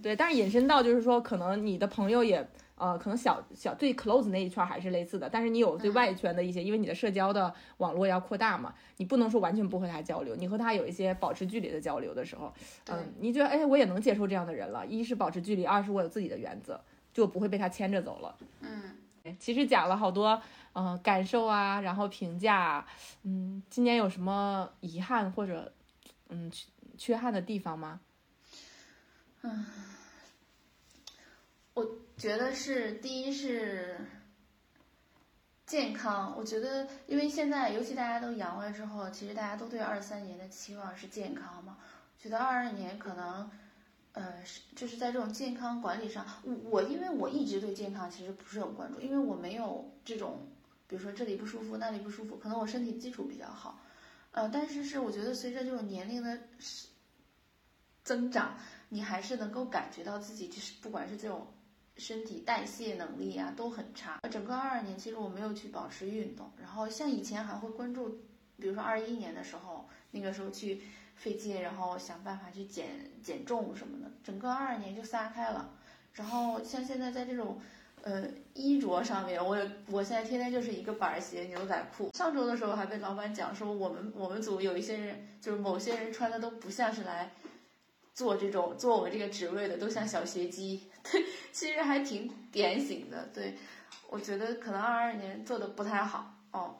对，但是引申到就是说，可能你的朋友也，呃，可能小小最 close 那一圈还是类似的，但是你有最外圈的一些，因为你的社交的网络要扩大嘛，你不能说完全不和他交流，你和他有一些保持距离的交流的时候，嗯，你觉得，哎，我也能接受这样的人了，一是保持距离，二是我有自己的原则，就不会被他牵着走了。嗯，其实讲了好多，嗯，感受啊，然后评价，嗯，今年有什么遗憾或者，嗯，缺缺憾的地方吗？嗯，我觉得是第一是健康，我觉得，因为现在尤其大家都阳了之后，其实大家都对二三年的期望是健康嘛。觉得二二年可能，呃，是就是在这种健康管理上，我我因为我一直对健康其实不是很关注，因为我没有这种，比如说这里不舒服那里不舒服，可能我身体基础比较好，呃，但是是我觉得随着这种年龄的增长，你还是能够感觉到自己就是不管是这种。身体代谢能力啊都很差。整个二二年其实我没有去保持运动，然后像以前还会关注，比如说二一年的时候，那个时候去费劲，然后想办法去减减重什么的。整个二二年就撒开了。然后像现在在这种，呃，衣着上面，我我现在天天就是一个板鞋、牛仔裤。上周的时候还被老板讲说，我们我们组有一些人，就是某些人穿的都不像是来。做这种做我这个职位的都像小学鸡，对，其实还挺典型的。对，我觉得可能二二年做的不太好哦。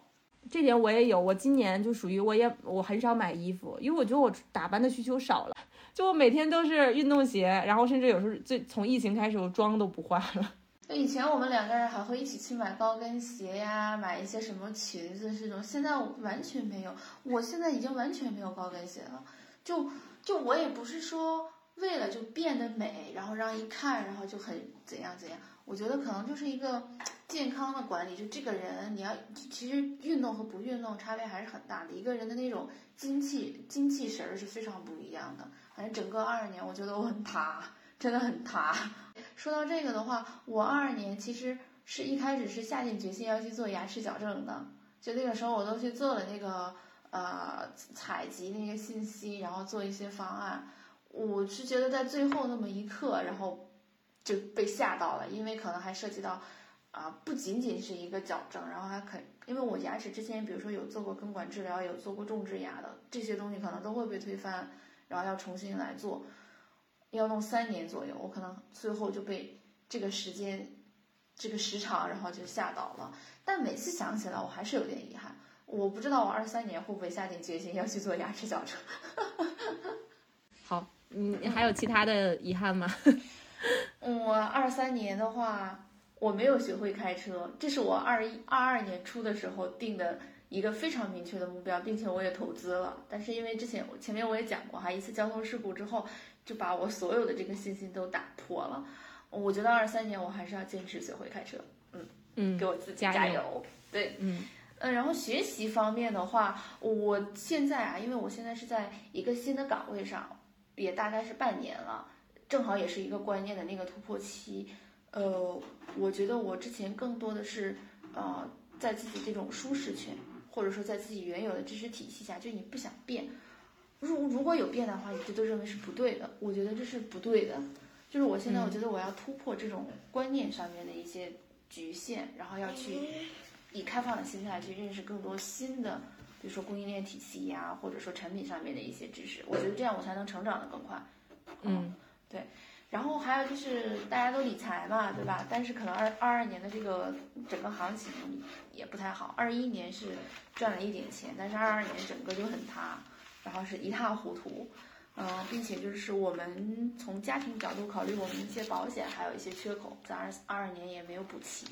这点我也有，我今年就属于我也我很少买衣服，因为我觉得我打扮的需求少了，就我每天都是运动鞋，然后甚至有时候最从疫情开始我妆都不化了。那以前我们两个人还会一起去买高跟鞋呀，买一些什么裙子这种，现在完全没有，我现在已经完全没有高跟鞋了，就。就我也不是说为了就变得美，然后让一看，然后就很怎样怎样。我觉得可能就是一个健康的管理。就这个人，你要其实运动和不运动差别还是很大的。一个人的那种精气精气神儿是非常不一样的。反正整个二二年，我觉得我很塌，真的很塌。说到这个的话，我二二年其实是一开始是下定决心要去做牙齿矫正的，就那个时候我都去做了那个。呃，采集那些信息，然后做一些方案。我是觉得在最后那么一刻，然后就被吓到了，因为可能还涉及到啊，不仅仅是一个矫正，然后还可，因为我牙齿之前比如说有做过根管治疗，有做过种植牙的，这些东西可能都会被推翻，然后要重新来做，要弄三年左右，我可能最后就被这个时间，这个时长，然后就吓到了。但每次想起来，我还是有点遗憾。我不知道我二三年会不会下定决心要去做牙齿矫正。好，你还有其他的遗憾吗？我二三年的话，我没有学会开车，这是我二一二二年初的时候定的一个非常明确的目标，并且我也投资了。但是因为之前前面我也讲过哈，一次交通事故之后，就把我所有的这个信心都打破了。我觉得二三年我还是要坚持学会开车。嗯嗯，给我自己加油。对，嗯。嗯，然后学习方面的话，我现在啊，因为我现在是在一个新的岗位上，也大概是半年了，正好也是一个观念的那个突破期。呃，我觉得我之前更多的是，呃，在自己这种舒适圈，或者说在自己原有的知识体系下，就你不想变。如如果有变的话，你就都认为是不对的。我觉得这是不对的。就是我现在我觉得我要突破这种观念上面的一些局限，然后要去。以开放的心态去认识更多新的，比如说供应链体系呀，或者说产品上面的一些知识，我觉得这样我才能成长的更快。嗯，对。然后还有就是大家都理财嘛，对吧？但是可能二二二年的这个整个行情也不太好。二一年是赚了一点钱，但是二二年整个就很塌，然后是一塌糊涂。嗯，并且就是我们从家庭角度考虑，我们一些保险还有一些缺口，在二二二年也没有补齐。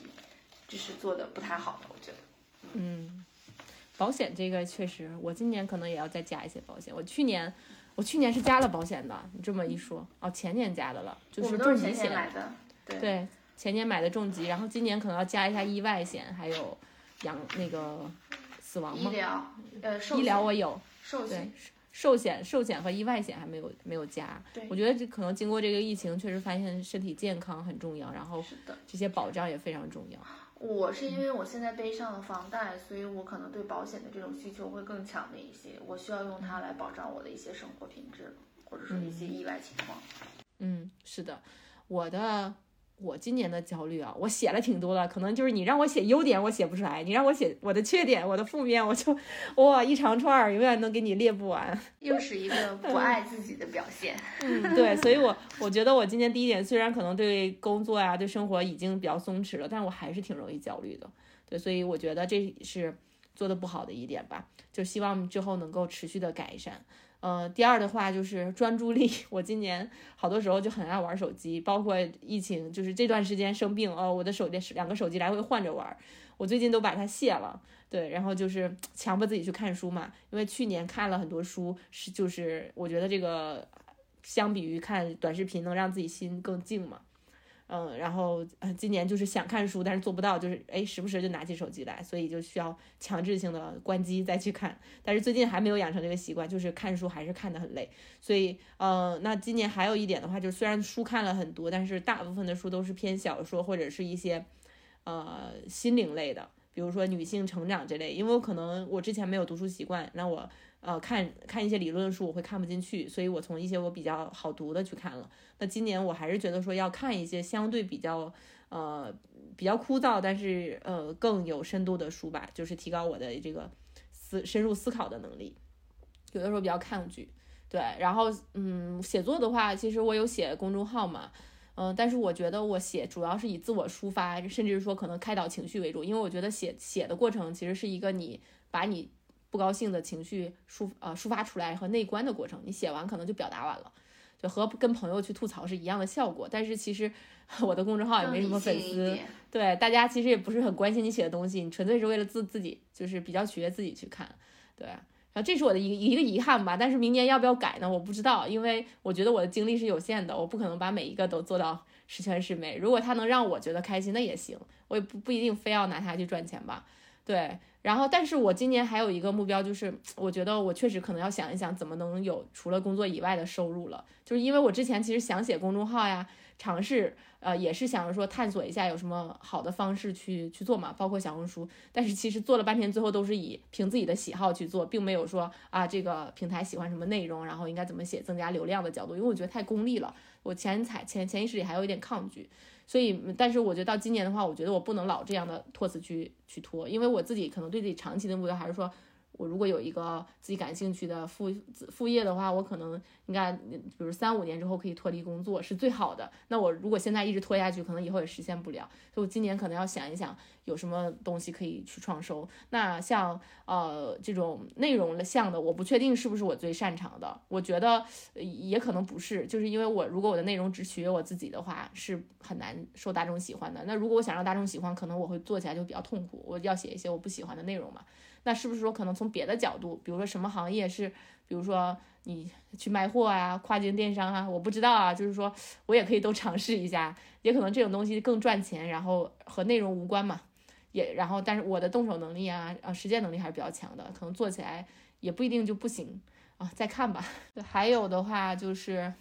就是做的不太好的，我觉得。嗯，保险这个确实，我今年可能也要再加一些保险。我去年，我去年是加了保险的。你这么一说，哦，前年加的了，就是重疾险。买的。对，前年买的重疾，然后今年可能要加一下意外险，还有养那个死亡吗？医疗，呃，医疗我有。寿险。寿险、寿险和意外险还没有没有加。对。我觉得这可能经过这个疫情，确实发现身体健康很重要，然后这些保障也非常重要。我是因为我现在背上了房贷，所以我可能对保险的这种需求会更强烈一些。我需要用它来保障我的一些生活品质，或者说一些意外情况。嗯，是的，我的。我今年的焦虑啊，我写了挺多的，可能就是你让我写优点，我写不出来；你让我写我的缺点、我的负面，我就哇一长串儿，永远能给你列不完。又是一个不爱自己的表现。嗯，对，所以我我觉得我今年第一点，虽然可能对工作呀、对生活已经比较松弛了，但我还是挺容易焦虑的。对，所以我觉得这是做的不好的一点吧，就希望之后能够持续的改善。呃，第二的话就是专注力，我今年好多时候就很爱玩手机，包括疫情，就是这段时间生病，哦，我的手机两个手机来回换着玩，我最近都把它卸了。对，然后就是强迫自己去看书嘛，因为去年看了很多书，是就是我觉得这个相比于看短视频能让自己心更静嘛，嗯，然后今年就是想看书，但是做不到，就是哎时不时就拿起手机来，所以就需要强制性的关机再去看，但是最近还没有养成这个习惯，就是看书还是看得很累，所以呃，那今年还有一点的话，就是虽然书看了很多，但是大部分的书都是偏小说或者是一些呃心灵类的。比如说女性成长这类，因为我可能我之前没有读书习惯，那我呃看看一些理论书我会看不进去，所以我从一些我比较好读的去看了。那今年我还是觉得说要看一些相对比较呃比较枯燥，但是呃更有深度的书吧，就是提高我的这个思深入思考的能力。有的时候比较抗拒，对，然后嗯写作的话，其实我有写公众号嘛。嗯，但是我觉得我写主要是以自我抒发，甚至是说可能开导情绪为主，因为我觉得写写的过程其实是一个你把你不高兴的情绪抒呃抒发出来和内观的过程，你写完可能就表达完了，就和跟朋友去吐槽是一样的效果。但是其实 我的公众号也没什么粉丝，对大家其实也不是很关心你写的东西，你纯粹是为了自自己就是比较取悦自己去看，对。然后这是我的一个一个遗憾吧，但是明年要不要改呢？我不知道，因为我觉得我的精力是有限的，我不可能把每一个都做到十全十美。如果它能让我觉得开心，那也行，我也不不一定非要拿它去赚钱吧。对，然后，但是我今年还有一个目标，就是 我觉得我确实可能要想一想，怎么能有除了工作以外的收入了。就是因为我之前其实想写公众号呀，尝试。呃，也是想着说探索一下有什么好的方式去去做嘛，包括小红书。但是其实做了半天，最后都是以凭自己的喜好去做，并没有说啊这个平台喜欢什么内容，然后应该怎么写增加流量的角度，因为我觉得太功利了。我前采前潜意识里还有一点抗拒，所以但是我觉得到今年的话，我觉得我不能老这样的托词去去拖，因为我自己可能对自己长期的目标还是说。我如果有一个自己感兴趣的副副业的话，我可能应该，比如三五年之后可以脱离工作是最好的。那我如果现在一直拖下去，可能以后也实现不了。所以我今年可能要想一想，有什么东西可以去创收。那像呃这种内容的项的，我不确定是不是我最擅长的。我觉得也可能不是，就是因为我如果我的内容只取悦我自己的话，是很难受大众喜欢的。那如果我想让大众喜欢，可能我会做起来就比较痛苦。我要写一些我不喜欢的内容嘛。那是不是说可能从别的角度，比如说什么行业是，比如说你去卖货啊，跨境电商啊，我不知道啊，就是说我也可以都尝试一下，也可能这种东西更赚钱，然后和内容无关嘛，也然后但是我的动手能力啊，啊实践能力还是比较强的，可能做起来也不一定就不行啊，再看吧。还有的话就是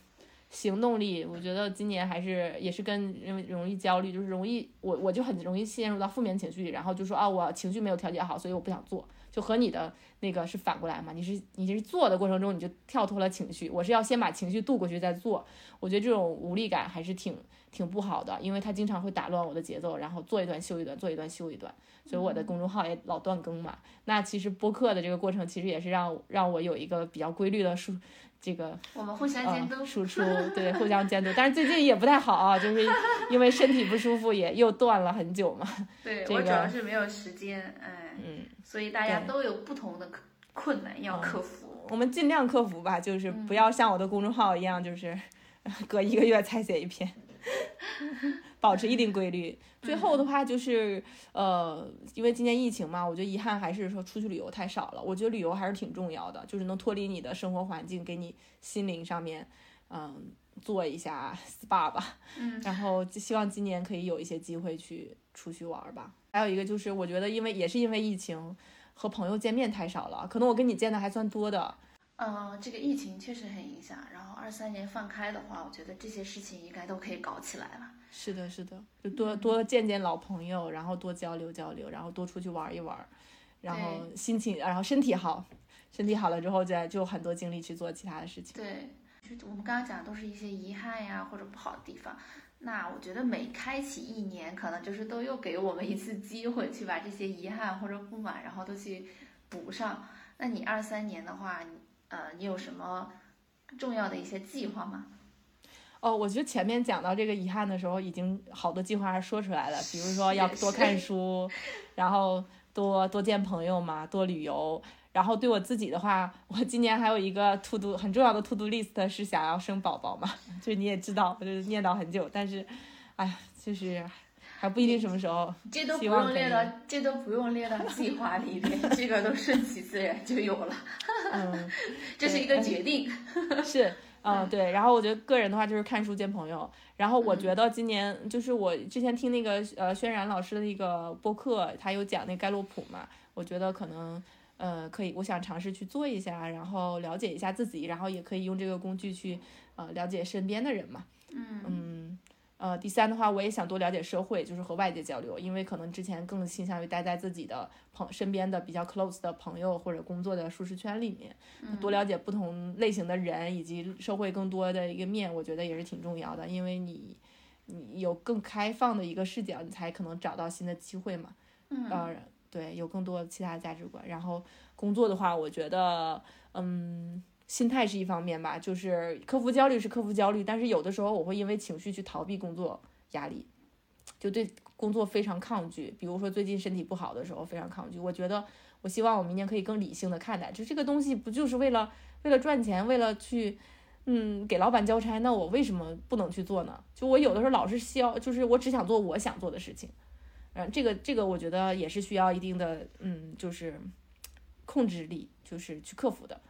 行动力，我觉得今年还是也是跟因为容易焦虑，就是容易我我就很容易陷入到负面情绪里，然后就说啊我情绪没有调节好，所以我不想做。就和你的那个是反过来嘛？你是你是做的过程中你就跳脱了情绪，我是要先把情绪渡过去再做。我觉得这种无力感还是挺挺不好的，因为它经常会打乱我的节奏，然后做一段休一段，做一段休一段。所以我的公众号也老断更嘛。那其实播客的这个过程其实也是让让我有一个比较规律的输这个我们互相监督输出，对，互相监督。但是最近也不太好啊，就是因为身体不舒服，也又断了很久嘛。对我主要是没有时间，哎，嗯，所以大家都有不同的困难要克服。我们尽量克服吧，就是不要像我的公众号一样，就是 隔一个月才写一篇。保持一定规律。最后的话就是，呃，因为今年疫情嘛，我觉得遗憾还是说出去旅游太少了。我觉得旅游还是挺重要的，就是能脱离你的生活环境，给你心灵上面，嗯，做一下 SPA 吧。嗯。然后就希望今年可以有一些机会去出去玩吧。还有一个就是，我觉得因为也是因为疫情，和朋友见面太少了。可能我跟你见的还算多的。嗯，这个疫情确实很影响。然后二三年放开的话，我觉得这些事情应该都可以搞起来了。是的，是的，就多多见见老朋友，然后多交流交流，然后多出去玩一玩，然后心情，然后身体好，身体好了之后再就很多精力去做其他的事情。对，就我们刚刚讲的都是一些遗憾呀或者不好的地方。那我觉得每开启一年，可能就是都又给我们一次机会去把这些遗憾或者不满，然后都去补上。那你二三年的话，呃，你有什么重要的一些计划吗？哦，我觉得前面讲到这个遗憾的时候，已经好多计划说出来了，比如说要多看书，然后多多见朋友嘛，多旅游，然后对我自己的话，我今年还有一个 to do 很重要的 to do list 是想要生宝宝嘛，就你也知道，我就是念叨很久，但是，哎呀，就是还不一定什么时候。这都不用列到，这都不用列到计划里面，这个都顺其自然就有了，嗯，这是一个决定。是，嗯，对。然后我觉得个人的话就是看书见朋友。然后我嗯觉得今年就是我之前听那个呃轩然老师的那个播客，他有讲那盖洛普嘛，我觉得可能呃可以，我想尝试去做一下，然后了解一下自己，然后也可以用这个工具去呃了解身边的人嘛。嗯嗯，呃，第三的话，我也想多了解社会，就是和外界交流，因为可能之前更倾向于待在自己的朋身边的比较 close 的朋友或者工作的舒适圈里面，多了解不同类型的人以及社会更多的一个面，我觉得也是挺重要的，因为你你有更开放的一个视角，你才可能找到新的机会嘛。嗯呃，对，有更多其他的价值观。然后工作的话，我觉得，嗯，心态是一方面吧，就是克服焦虑是克服焦虑，但是有的时候我会因为情绪去逃避工作压力，就对工作非常抗拒。比如说最近身体不好的时候非常抗拒。我觉得，我希望我明年可以更理性的看待，就这个东西不就是为了为了赚钱，为了去。嗯，给老板交差，那我为什么不能去做呢？就我有的时候老是需要，就是我只想做我想做的事情，嗯，这个这个我觉得也是需要一定的，嗯，就是控制力，就是去克服的。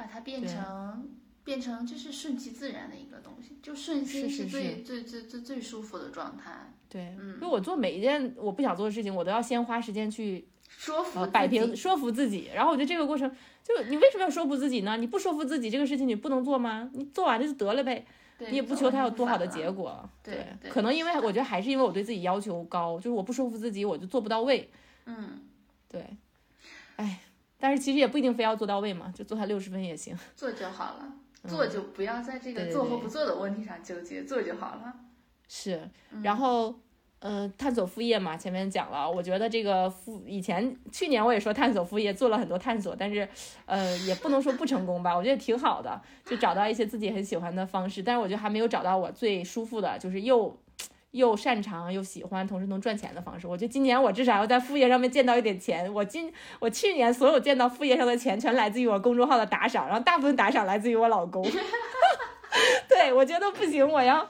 把它变成变成就是顺其自然的一个东西，就顺心是是最最最最最舒服的状态。对，嗯因为我做每一件我不想做的事情，我都要先花时间去说服呃摆平、说服自己。然后我觉得这个过程，就你为什么要说服自己呢？你不说服自己，这个事情你不能做吗？你做完了就得了呗，对你也不求它有多好的结果。对对可能因为我觉得还是因为我对自己要求高，就是我不说服自己，我就做不到位。嗯，对，哎，但是其实也不一定非要做到位嘛，就做它六十分也行。做就好了，做就不要在这个做和不做的问题上纠结，做就好了。是，嗯然后，呃，探索副业嘛，前面讲了，我觉得这个副以前去年我也说探索副业，做了很多探索，但是，呃，也不能说不成功吧，我觉得挺好的，就找到一些自己很喜欢的方式，但是我觉得还没有找到我最舒服的，就是又又擅长又喜欢，同时能赚钱的方式。我觉得今年我至少要在副业上面见到一点钱。我今我去年所有见到副业上的钱，全来自于我公众号的打赏，然后大部分打赏来自于我老公。对，我觉得不行，我要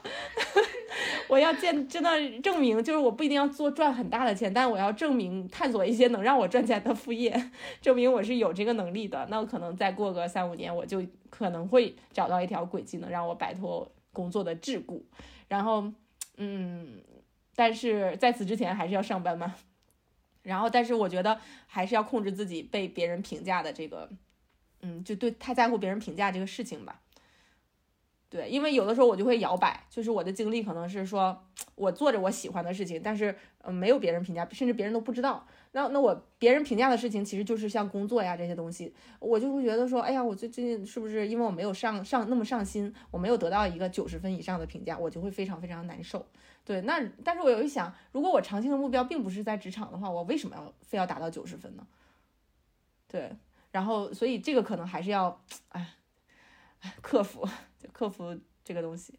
我要见真的证明，就是我不一定要做赚很大的钱，但我要证明探索一些能让我赚钱的副业，证明我是有这个能力的。那我可能再过个三五年，我就可能会找到一条轨迹，能让我摆脱工作的桎梏。然后，嗯，但是在此之前还是要上班嘛。然后，但是我觉得还是要控制自己被别人评价的这个，嗯，就对太在乎别人评价这个事情吧。对，因为有的时候我就会摇摆，就是我的经历可能是说，我做着我喜欢的事情，但是呃没有别人评价，甚至别人都不知道。那那我别人评价的事情，其实就是像工作呀这些东西，我就会觉得说，哎呀，我最近是不是因为我没有上上那么上心，我没有得到一个九十分以上的评价，我就会非常非常难受。对，那但是我有一想，如果我长期的目标并不是在职场的话，我为什么要非要达到九十分呢？对，然后所以这个可能还是要，哎克服，就克服这个东西，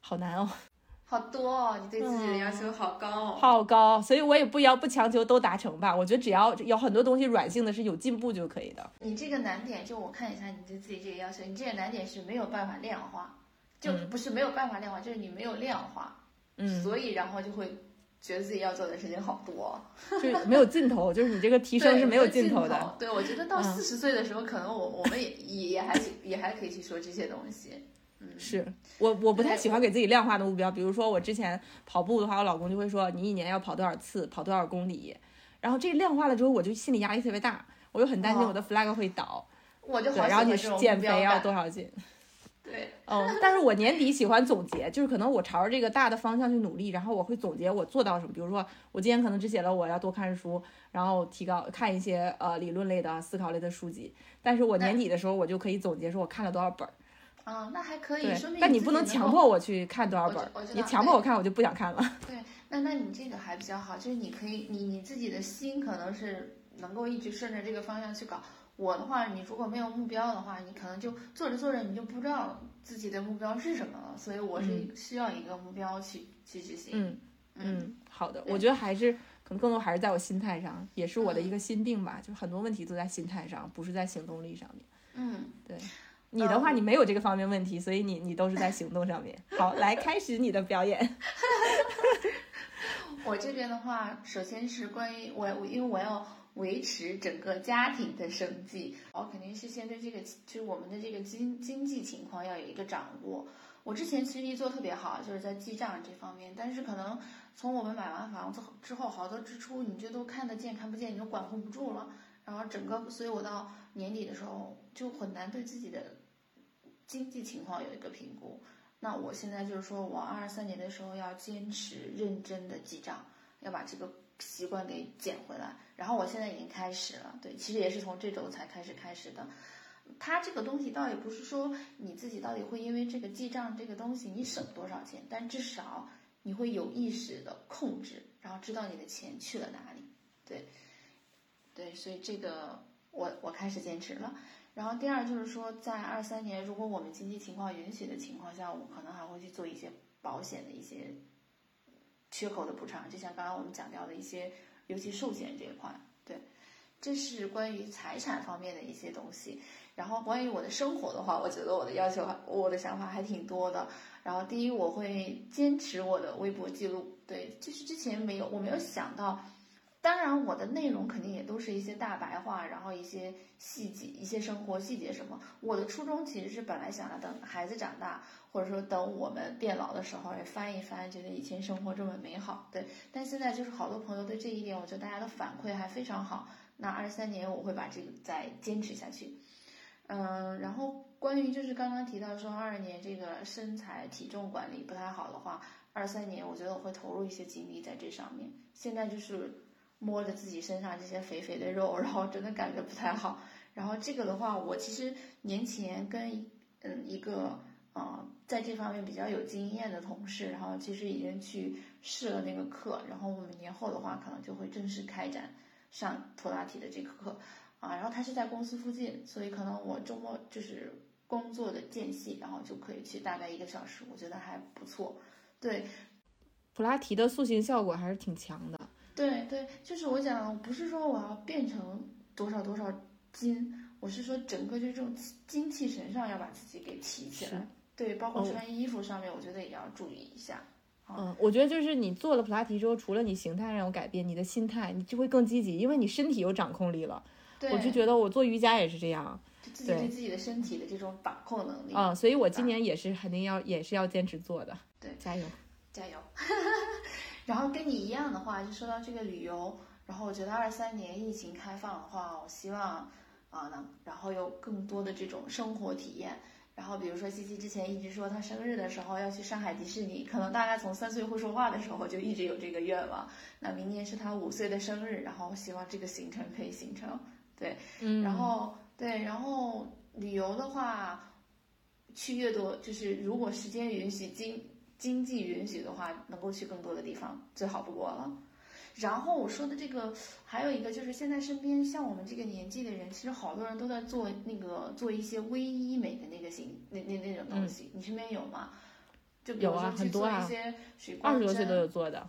好难哦，好多哦，你对自己的要求好高哦。好高，所以我也不要不强求都达成吧。我觉得只要有很多东西软性的是有进步就可以的。你这个难点，就我看一下你对自己这个要求，你这个难点是没有办法量化，就嗯不是没有办法量化，就是你没有量化，嗯，所以然后就会觉得自己要做的事情好多，就是没有尽头，就是你这个提升是没有尽尽头的。。对，我觉得到嗯四十岁的时候，可能我我们也也也还也还可以去说这些东西。嗯，是我我不太喜欢给自己量化的目标，比如说我之前跑步的话，我老公就会说你一年要跑多少次，跑多少公里，然后这量化了之后，我就心理压力特别大，我就很担心哦我的 flag 会倒。对，我就好喜然后你减肥要多少斤？对，嗯，但是我年底喜欢总结，就是可能我朝着这个大的方向去努力，然后我会总结我做到什么。比如说，我今天可能只写了我要多看书，然后提高看一些呃理论类的、思考类的书籍。但是我年底的时候，我就可以总结说我看了多少本儿。啊，那还可以，对说明，但你不能强迫我去看多少本你道强迫我看，我就不想看了。对，那那你这个还比较好，就是你可以，你你自己的心可能是能够一直顺着这个方向去搞。我的话，你如果没有目标的话，你可能就做着做着你就不知道自己的目标是什么了。所以我是需要一个目标去、去执行。嗯嗯，好的，我觉得还是可能更多还是在我心态上，也是我的一个心病吧，就是很多问题都在心态上，不是在行动力上面。嗯，对。你的话，你没有这个方面问题，所以你你都是在行动上面。好，来开始你的表演。我这边的话，首先是关于我，因为我要维持整个家庭的生计，我肯定是先对这个，就是我们的这个经经济情况要有一个掌握。我之前其实一做特别好，就是在记账这方面，但是可能从我们买完房子之后，好多支出你就都看得见看不见，你就管控不住了。然后整个，所以我到年底的时候就很难对自己的。经济情况有一个评估，那我现在就是说我二三年的时候要坚持认真的记账，要把这个习惯给捡回来。然后我现在已经开始了，对，其实也是从这周才开始开始的。它这个东西倒也不是说你自己到底会因为这个记账这个东西你省多少钱，但至少你会有意识的控制，然后知道你的钱去了哪里。对，对，所以这个我我开始坚持了。然后第二就是说，在二三年，如果我们经济情况允许的情况下，我可能还会去做一些保险的一些缺口的补偿，就像刚刚我们讲到的一些，尤其寿险这一块。对，这是关于财产方面的一些东西。然后关于我的生活的话，我觉得我的要求，我的想法还挺多的。然后第一，我会坚持我的微博记录。对，就是之前没有，我没有想到。当然，我的内容肯定也都是一些大白话，然后一些细节、一些生活细节什么。我的初衷其实是本来想着等孩子长大，或者说等我们变老的时候也翻一翻，觉得以前生活这么美好。对，但现在就是好多朋友对这一点，我觉得大家的反馈还非常好。那二三年我会把这个再坚持下去。嗯，然后关于就是刚刚提到说二二年这个身材体重管理不太好的话，二三年我觉得我会投入一些精力在这上面。现在就是。摸着自己身上这些肥肥的肉，然后真的感觉不太好。然后这个的话，我其实年前跟嗯一个呃在这方面比较有经验的同事，然后其实已经去试了那个课。然后我们年后的话，可能就会正式开展上普拉提的这个课啊。然后他是在公司附近，所以可能我周末就是工作的间隙，然后就可以去大概一个小时，我觉得还不错。对，普拉提的塑形效果还是挺强的。对对，就是我讲，不是说我要变成多少多少斤，我是说整个就是这种精气神上要把自己给提起来。对，包括穿衣服上面，我觉得也要注意一下。嗯，我觉得就是你做了普拉提之后，除了你形态上有改变，你的心态你就会更积极，因为你身体有掌控力了。对，我就觉得我做瑜伽也是这样，自己对自己的身体的这种把控能力。嗯，所以我今年也是肯定要也是要坚持做的。对，加油，加油。然后跟你一样的话，就说到这个旅游，然后我觉得二三年疫情开放的话，我希望啊能，然后有更多的这种生活体验。然后比如说西西之前一直说他生日的时候要去上海迪士尼，可能大概从三岁会说话的时候就一直有这个愿望。那明年是他五岁的生日，然后希望这个行程可以形成。对，嗯，然后对，然后旅游的话，去越多，就是如果时间允许，经。经济允许的话，能够去更多的地方，最好不过了。然后我说的这个，还有一个就是现在身边像我们这个年纪的人，其实好多人都在做那个做一些微医美的那个型那那那种东西。你身边有吗？就比如说去做一些水光针。二十多岁都有做的。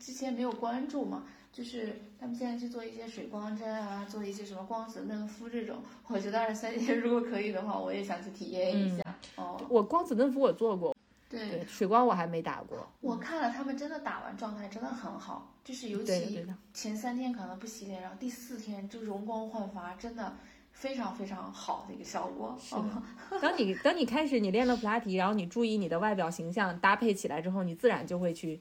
之前没有关注嘛，就是他们现在去做一些水光针啊，做一些什么光子嫩肤这种。我觉得二十三年如果可以的话，我也想去体验一下。哦，我光子嫩肤我做过。对，水光我还没打过。我看了他们真的打完状态真的很好，就是尤其前三天可能不洗脸，然后第四天就容光焕发，真的非常非常好的一个效果。是的，等你等你开始你练了普拉提，然后你注意你的外表形象搭配起来之后，你自然就会去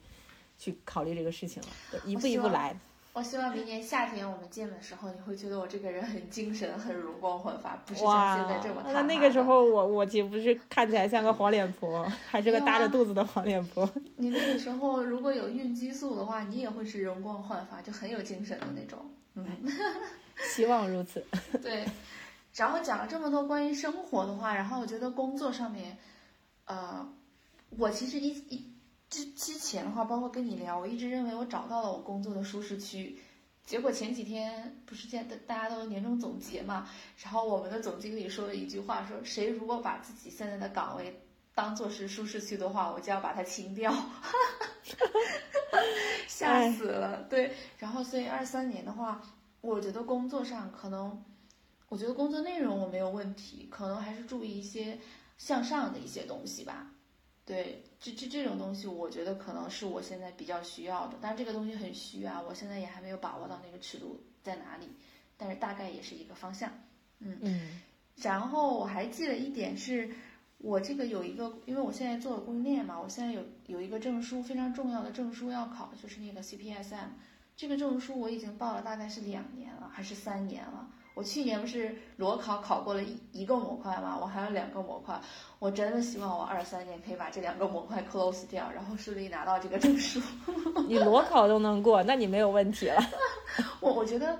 去考虑这个事情了，一步一步来。我希望明年夏天我们见的时候，你会觉得我这个人很精神，很容光焕发，不是像现在这么那那个时候我我岂不是看起来像个黄脸婆，还是个大着肚子的黄脸婆？你那个时候如果有孕激素的话，你也会是容光焕发，就很有精神的那种。嗯，希望如此。对，然后讲了这么多关于生活的话，然后我觉得工作上面，呃，我其实一一。之之前的话，包括跟你聊，我一直认为我找到了我工作的舒适区，结果前几天不是见大家都年终总结嘛，然后我们的总经理说了一句话，说谁如果把自己现在的岗位当做是舒适区的话，我就要把它清掉。吓死了。对，然后所以二三年的话，我觉得工作上可能，我觉得工作内容我没有问题，可能还是注意一些向上的一些东西吧。对，这这这种东西，我觉得可能是我现在比较需要的，但是这个东西很虚啊，我现在也还没有把握到那个尺度在哪里，但是大概也是一个方向。嗯然后我还记得一点是，我这个有一个，因为我现在做供应链嘛，我现在有有一个证书，非常重要的证书要考，就是那个 CPSM。这个证书我已经报了大概是两年了，还是三年了。我去年不是裸考考过了一一个模块嘛，我还有两个模块，我真的希望我二三年可以把这两个模块 close 掉，然后顺利拿到这个证书。你裸考都能过，那你没有问题了。我我觉得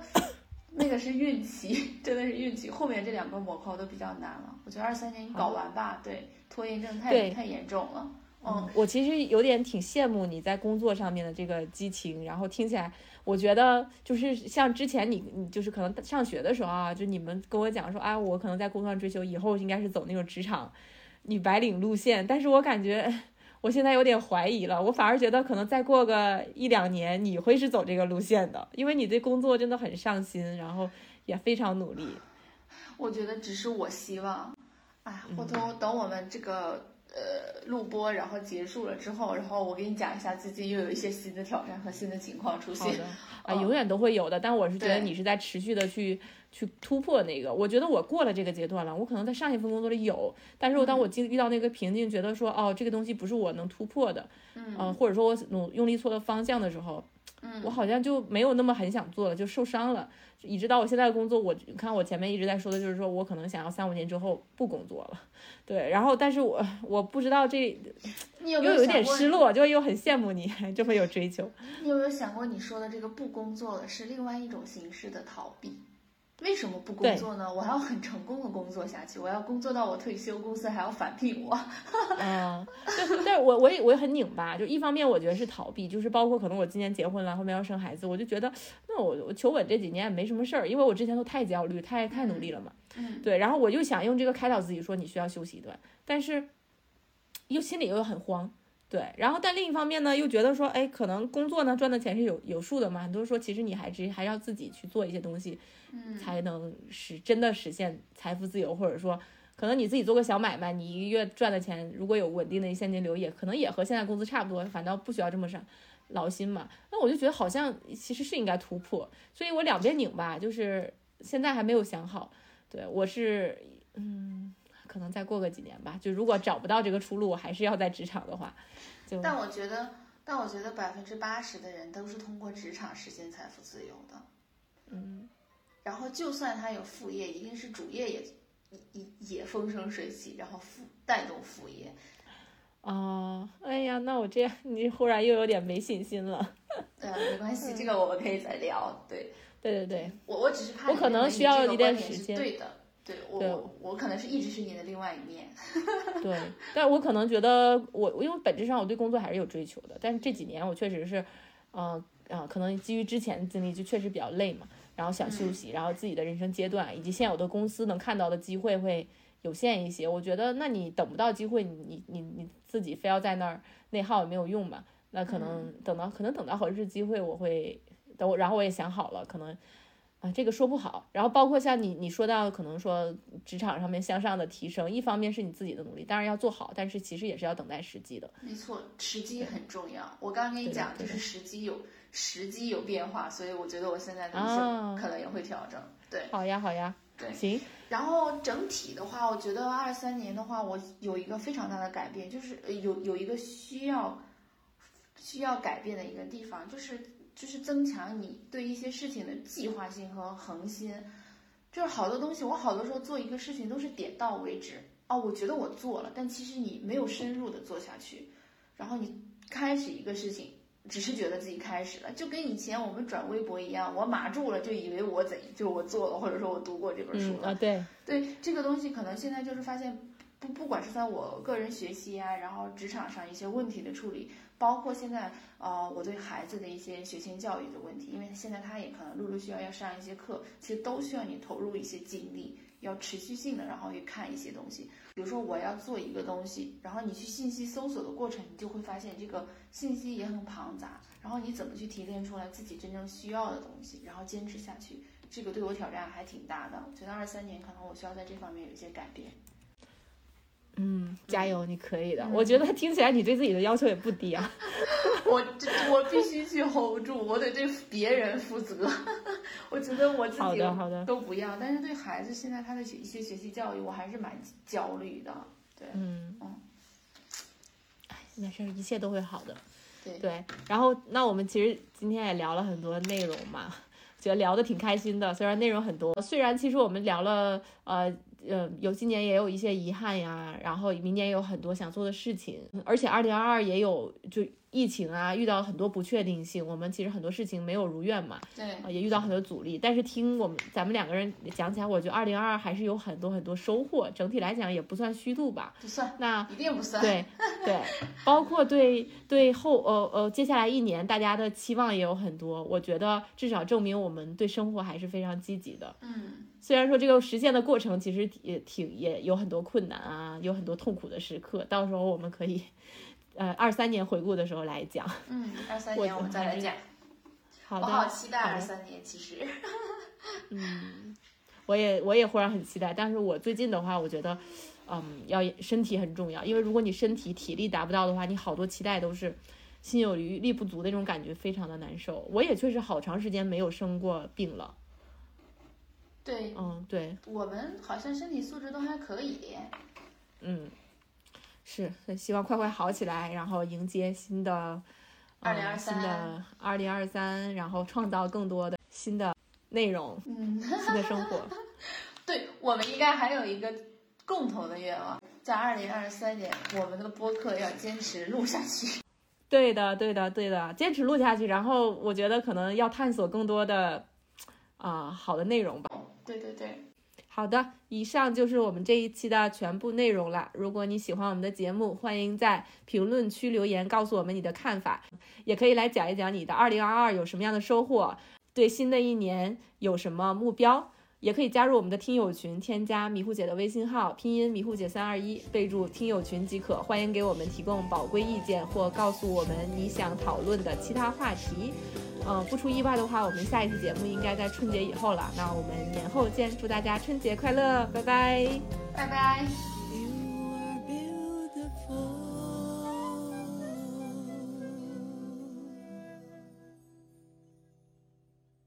那个是运气，真的是运气。后面这两个模块都比较难了，我觉得二三年你搞完吧，对，拖延症太太严重了。嗯，我其实有点挺羡慕你在工作上面的这个激情，然后听起来，我觉得就是像之前你你就是可能上学的时候啊，就你们跟我讲说，啊，我可能在工作上追求以后应该是走那种职场女白领路线，但是我感觉 我现在有点怀疑了，我反而觉得可能再过个一两年你会是走这个路线的，因为你对工作真的很上心，然后也非常努力。我觉得只是我希望，哎，回嗯。头等我们这个呃录播然后结束了之后，然后我给你讲一下最近又有一些新的挑战和新的情况出现。好 的啊，嗯永远都会有的。但我是觉得你是在持续的去去突破那个。我觉得我过了这个阶段了，我可能在上一份工作里有，但是我当嗯我经遇到那个瓶颈，觉得说哦，这个东西不是我能突破的，嗯、或者说我努用力错了方向的时候，嗯我好像就没有那么很想做了，就受伤了。一直到我现在的工作，我看我前面一直在说的就是说我可能想要三五年之后不工作了，对，然后但是我我不知道这你有没又有点失落，就又很羡慕你这么有追求。你有没有想过，你说的这个不工作了是另外一种形式的逃避？为什么不工作呢？我要很成功的工作下去，我要工作到我退休，公司还要返聘我。嗯，对，但是我我也我也很拧巴，就一方面我觉得是逃避，就是包括可能我今年结婚了，后面要生孩子，我就觉得那我我求稳这几年也没什么事儿，因为我之前都太焦虑，太太努力了嘛。嗯，对，然后我就想用这个开导自己，说你需要休息一段，但是又心里又很慌。对，然后但另一方面呢，又觉得说，哎，可能工作呢赚的钱是有有数的嘛，很多人说其实你还是还要自己去做一些东西，嗯才能是真的实现财富自由，或者说，可能你自己做个小买卖，你一个月赚的钱如果有稳定的现金流，也可能也和现在工资差不多，反倒不需要这么上劳心嘛。那我就觉得好像其实是应该突破，所以我两边拧吧，就是现在还没有想好。对我是，嗯，可能再过个几年吧，就如果找不到这个出路，我还是要在职场的话，就但我觉得，但我觉得百分之八十的人都是通过职场实现财富自由的。嗯，然后就算他有副业，一定是主业也也也风生水起，然后副带动副业。哦，哎呀，那我这样，你忽然又有点没信心了。呃，没关系，这个我们可以再聊。对对对对，我，我只是怕我可能需要一段时间对的，对我对我我可能是一直是你的另外一面。对，但我可能觉得我，因为本质上我对工作还是有追求的，但是这几年我确实是，嗯、啊、可能基于之前的经历，就确实比较累嘛，然后想休息，然后自己的人生阶段以及现有的公司能看到的机会会有限一些。我觉得，那你等不到机会，你你你你自己非要在那儿内耗也没有用嘛。那可能等到可能等到合适机会，我会等我，然后我也想好了，可能啊，这个说不好。然后包括像你你说到可能说职场上面向上的提升，一方面是你自己的努力，当然要做好，但是其实也是要等待时机的。没错，时机很重要。我刚刚跟你讲，就是时机有时机有变化，所以我觉得我现在的一啊些可能也会调整。对，好呀，好呀，对行，然后整体的话，我觉得二三年的话，我有一个非常大的改变，就是呃有有一个需要需要改变的一个地方，就是就是增强你对一些事情的计划性和恒心。就是好多东西，我好多时候做一个事情都是点到为止哦，我觉得我做了，但其实你没有深入的做下去，然后你开始一个事情。只是觉得自己开始了，就跟以前我们转微博一样，我码住了就以为我怎就我做了，或者说我读过这本书了。嗯啊，对，对这个东西，可能现在就是发现，不不管是在我个人学习啊，然后职场上一些问题的处理，包括现在呃我对孩子的一些学前教育的问题，因为现在他也可能陆陆续续要上一些课，其实都需要你投入一些精力，要持续性的，然后去看一些东西。比如说我要做一个东西，然后你去信息搜索的过程，你就会发现这个信息也很庞杂。然后你怎么去提炼出来自己真正需要的东西，然后坚持下去，这个对我挑战还挺大的。我觉得二三年可能我需要在这方面有一些改变。嗯，加油，你可以的。嗯我觉得听起来你对自己的要求也不低啊。我这我必须去 hold 住，我得对别人负责。我觉得我自好己的好的都不要，但是对孩子现在他的学一些学习教育，我还是蛮焦虑的。对，嗯嗯，哎，没事儿，一切都会好的。对对，然后那我们其实今天也聊了很多内容嘛，觉得聊的挺开心的。虽然内容很多，虽然其实我们聊了，呃呃，有今年也有一些遗憾呀，然后明年也有很多想做的事情，而且二零二二也有就疫情啊，遇到很多不确定性，我们其实很多事情没有如愿嘛，对啊，也遇到很多阻力。但是听我们咱们两个人讲起来，我觉得二零二二还是有很多很多收获，整体来讲也不算虚度吧。不算，那一定不算。对 对，包括对对后呃呃接下来一年大家的期望也有很多，我觉得至少证明我们对生活还是非常积极的。嗯，虽然说这个实现的过程其实也挺也有很多困难啊，有很多痛苦的时刻，到时候我们可以呃二三年回顾的时候来讲。嗯，二三年我们再来讲。好的，我好期待二三年，其实。嗯我也我也忽然很期待，但是我最近的话，我觉得，嗯，要身体很重要，因为如果你身体体力达不到的话，你好多期待都是心有余力不足的那种感觉，非常的难受。我也确实好长时间没有生过病了，对嗯，对，我们好像身体素质都还可以。嗯，是，所以希望快快好起来，然后迎接新的，二零二三新的二零二三，然后创造更多的新的内容，嗯，新的生活。对，我们应该还有一个共同的愿望，在二零二三年，我们的播客要坚持录下去。对的，对的，对的，坚持录下去，然后我觉得可能要探索更多的啊、好的内容吧。对对对，好的，以上就是我们这一期的全部内容了。如果你喜欢我们的节目，欢迎在评论区留言告诉我们你的看法，也可以来讲一讲你的二零二二有什么样的收获，对新的一年有什么目标。也可以加入我们的听友群，添加迷糊姐的微信号，拼音迷糊姐三二一，备注听友群即可。欢迎给我们提供宝贵意见或告诉我们你想讨论的其他话题。嗯，不出意外的话，我们下一期节目应该在春节以后了。那我们年后见，祝大家春节快乐，拜拜。拜拜。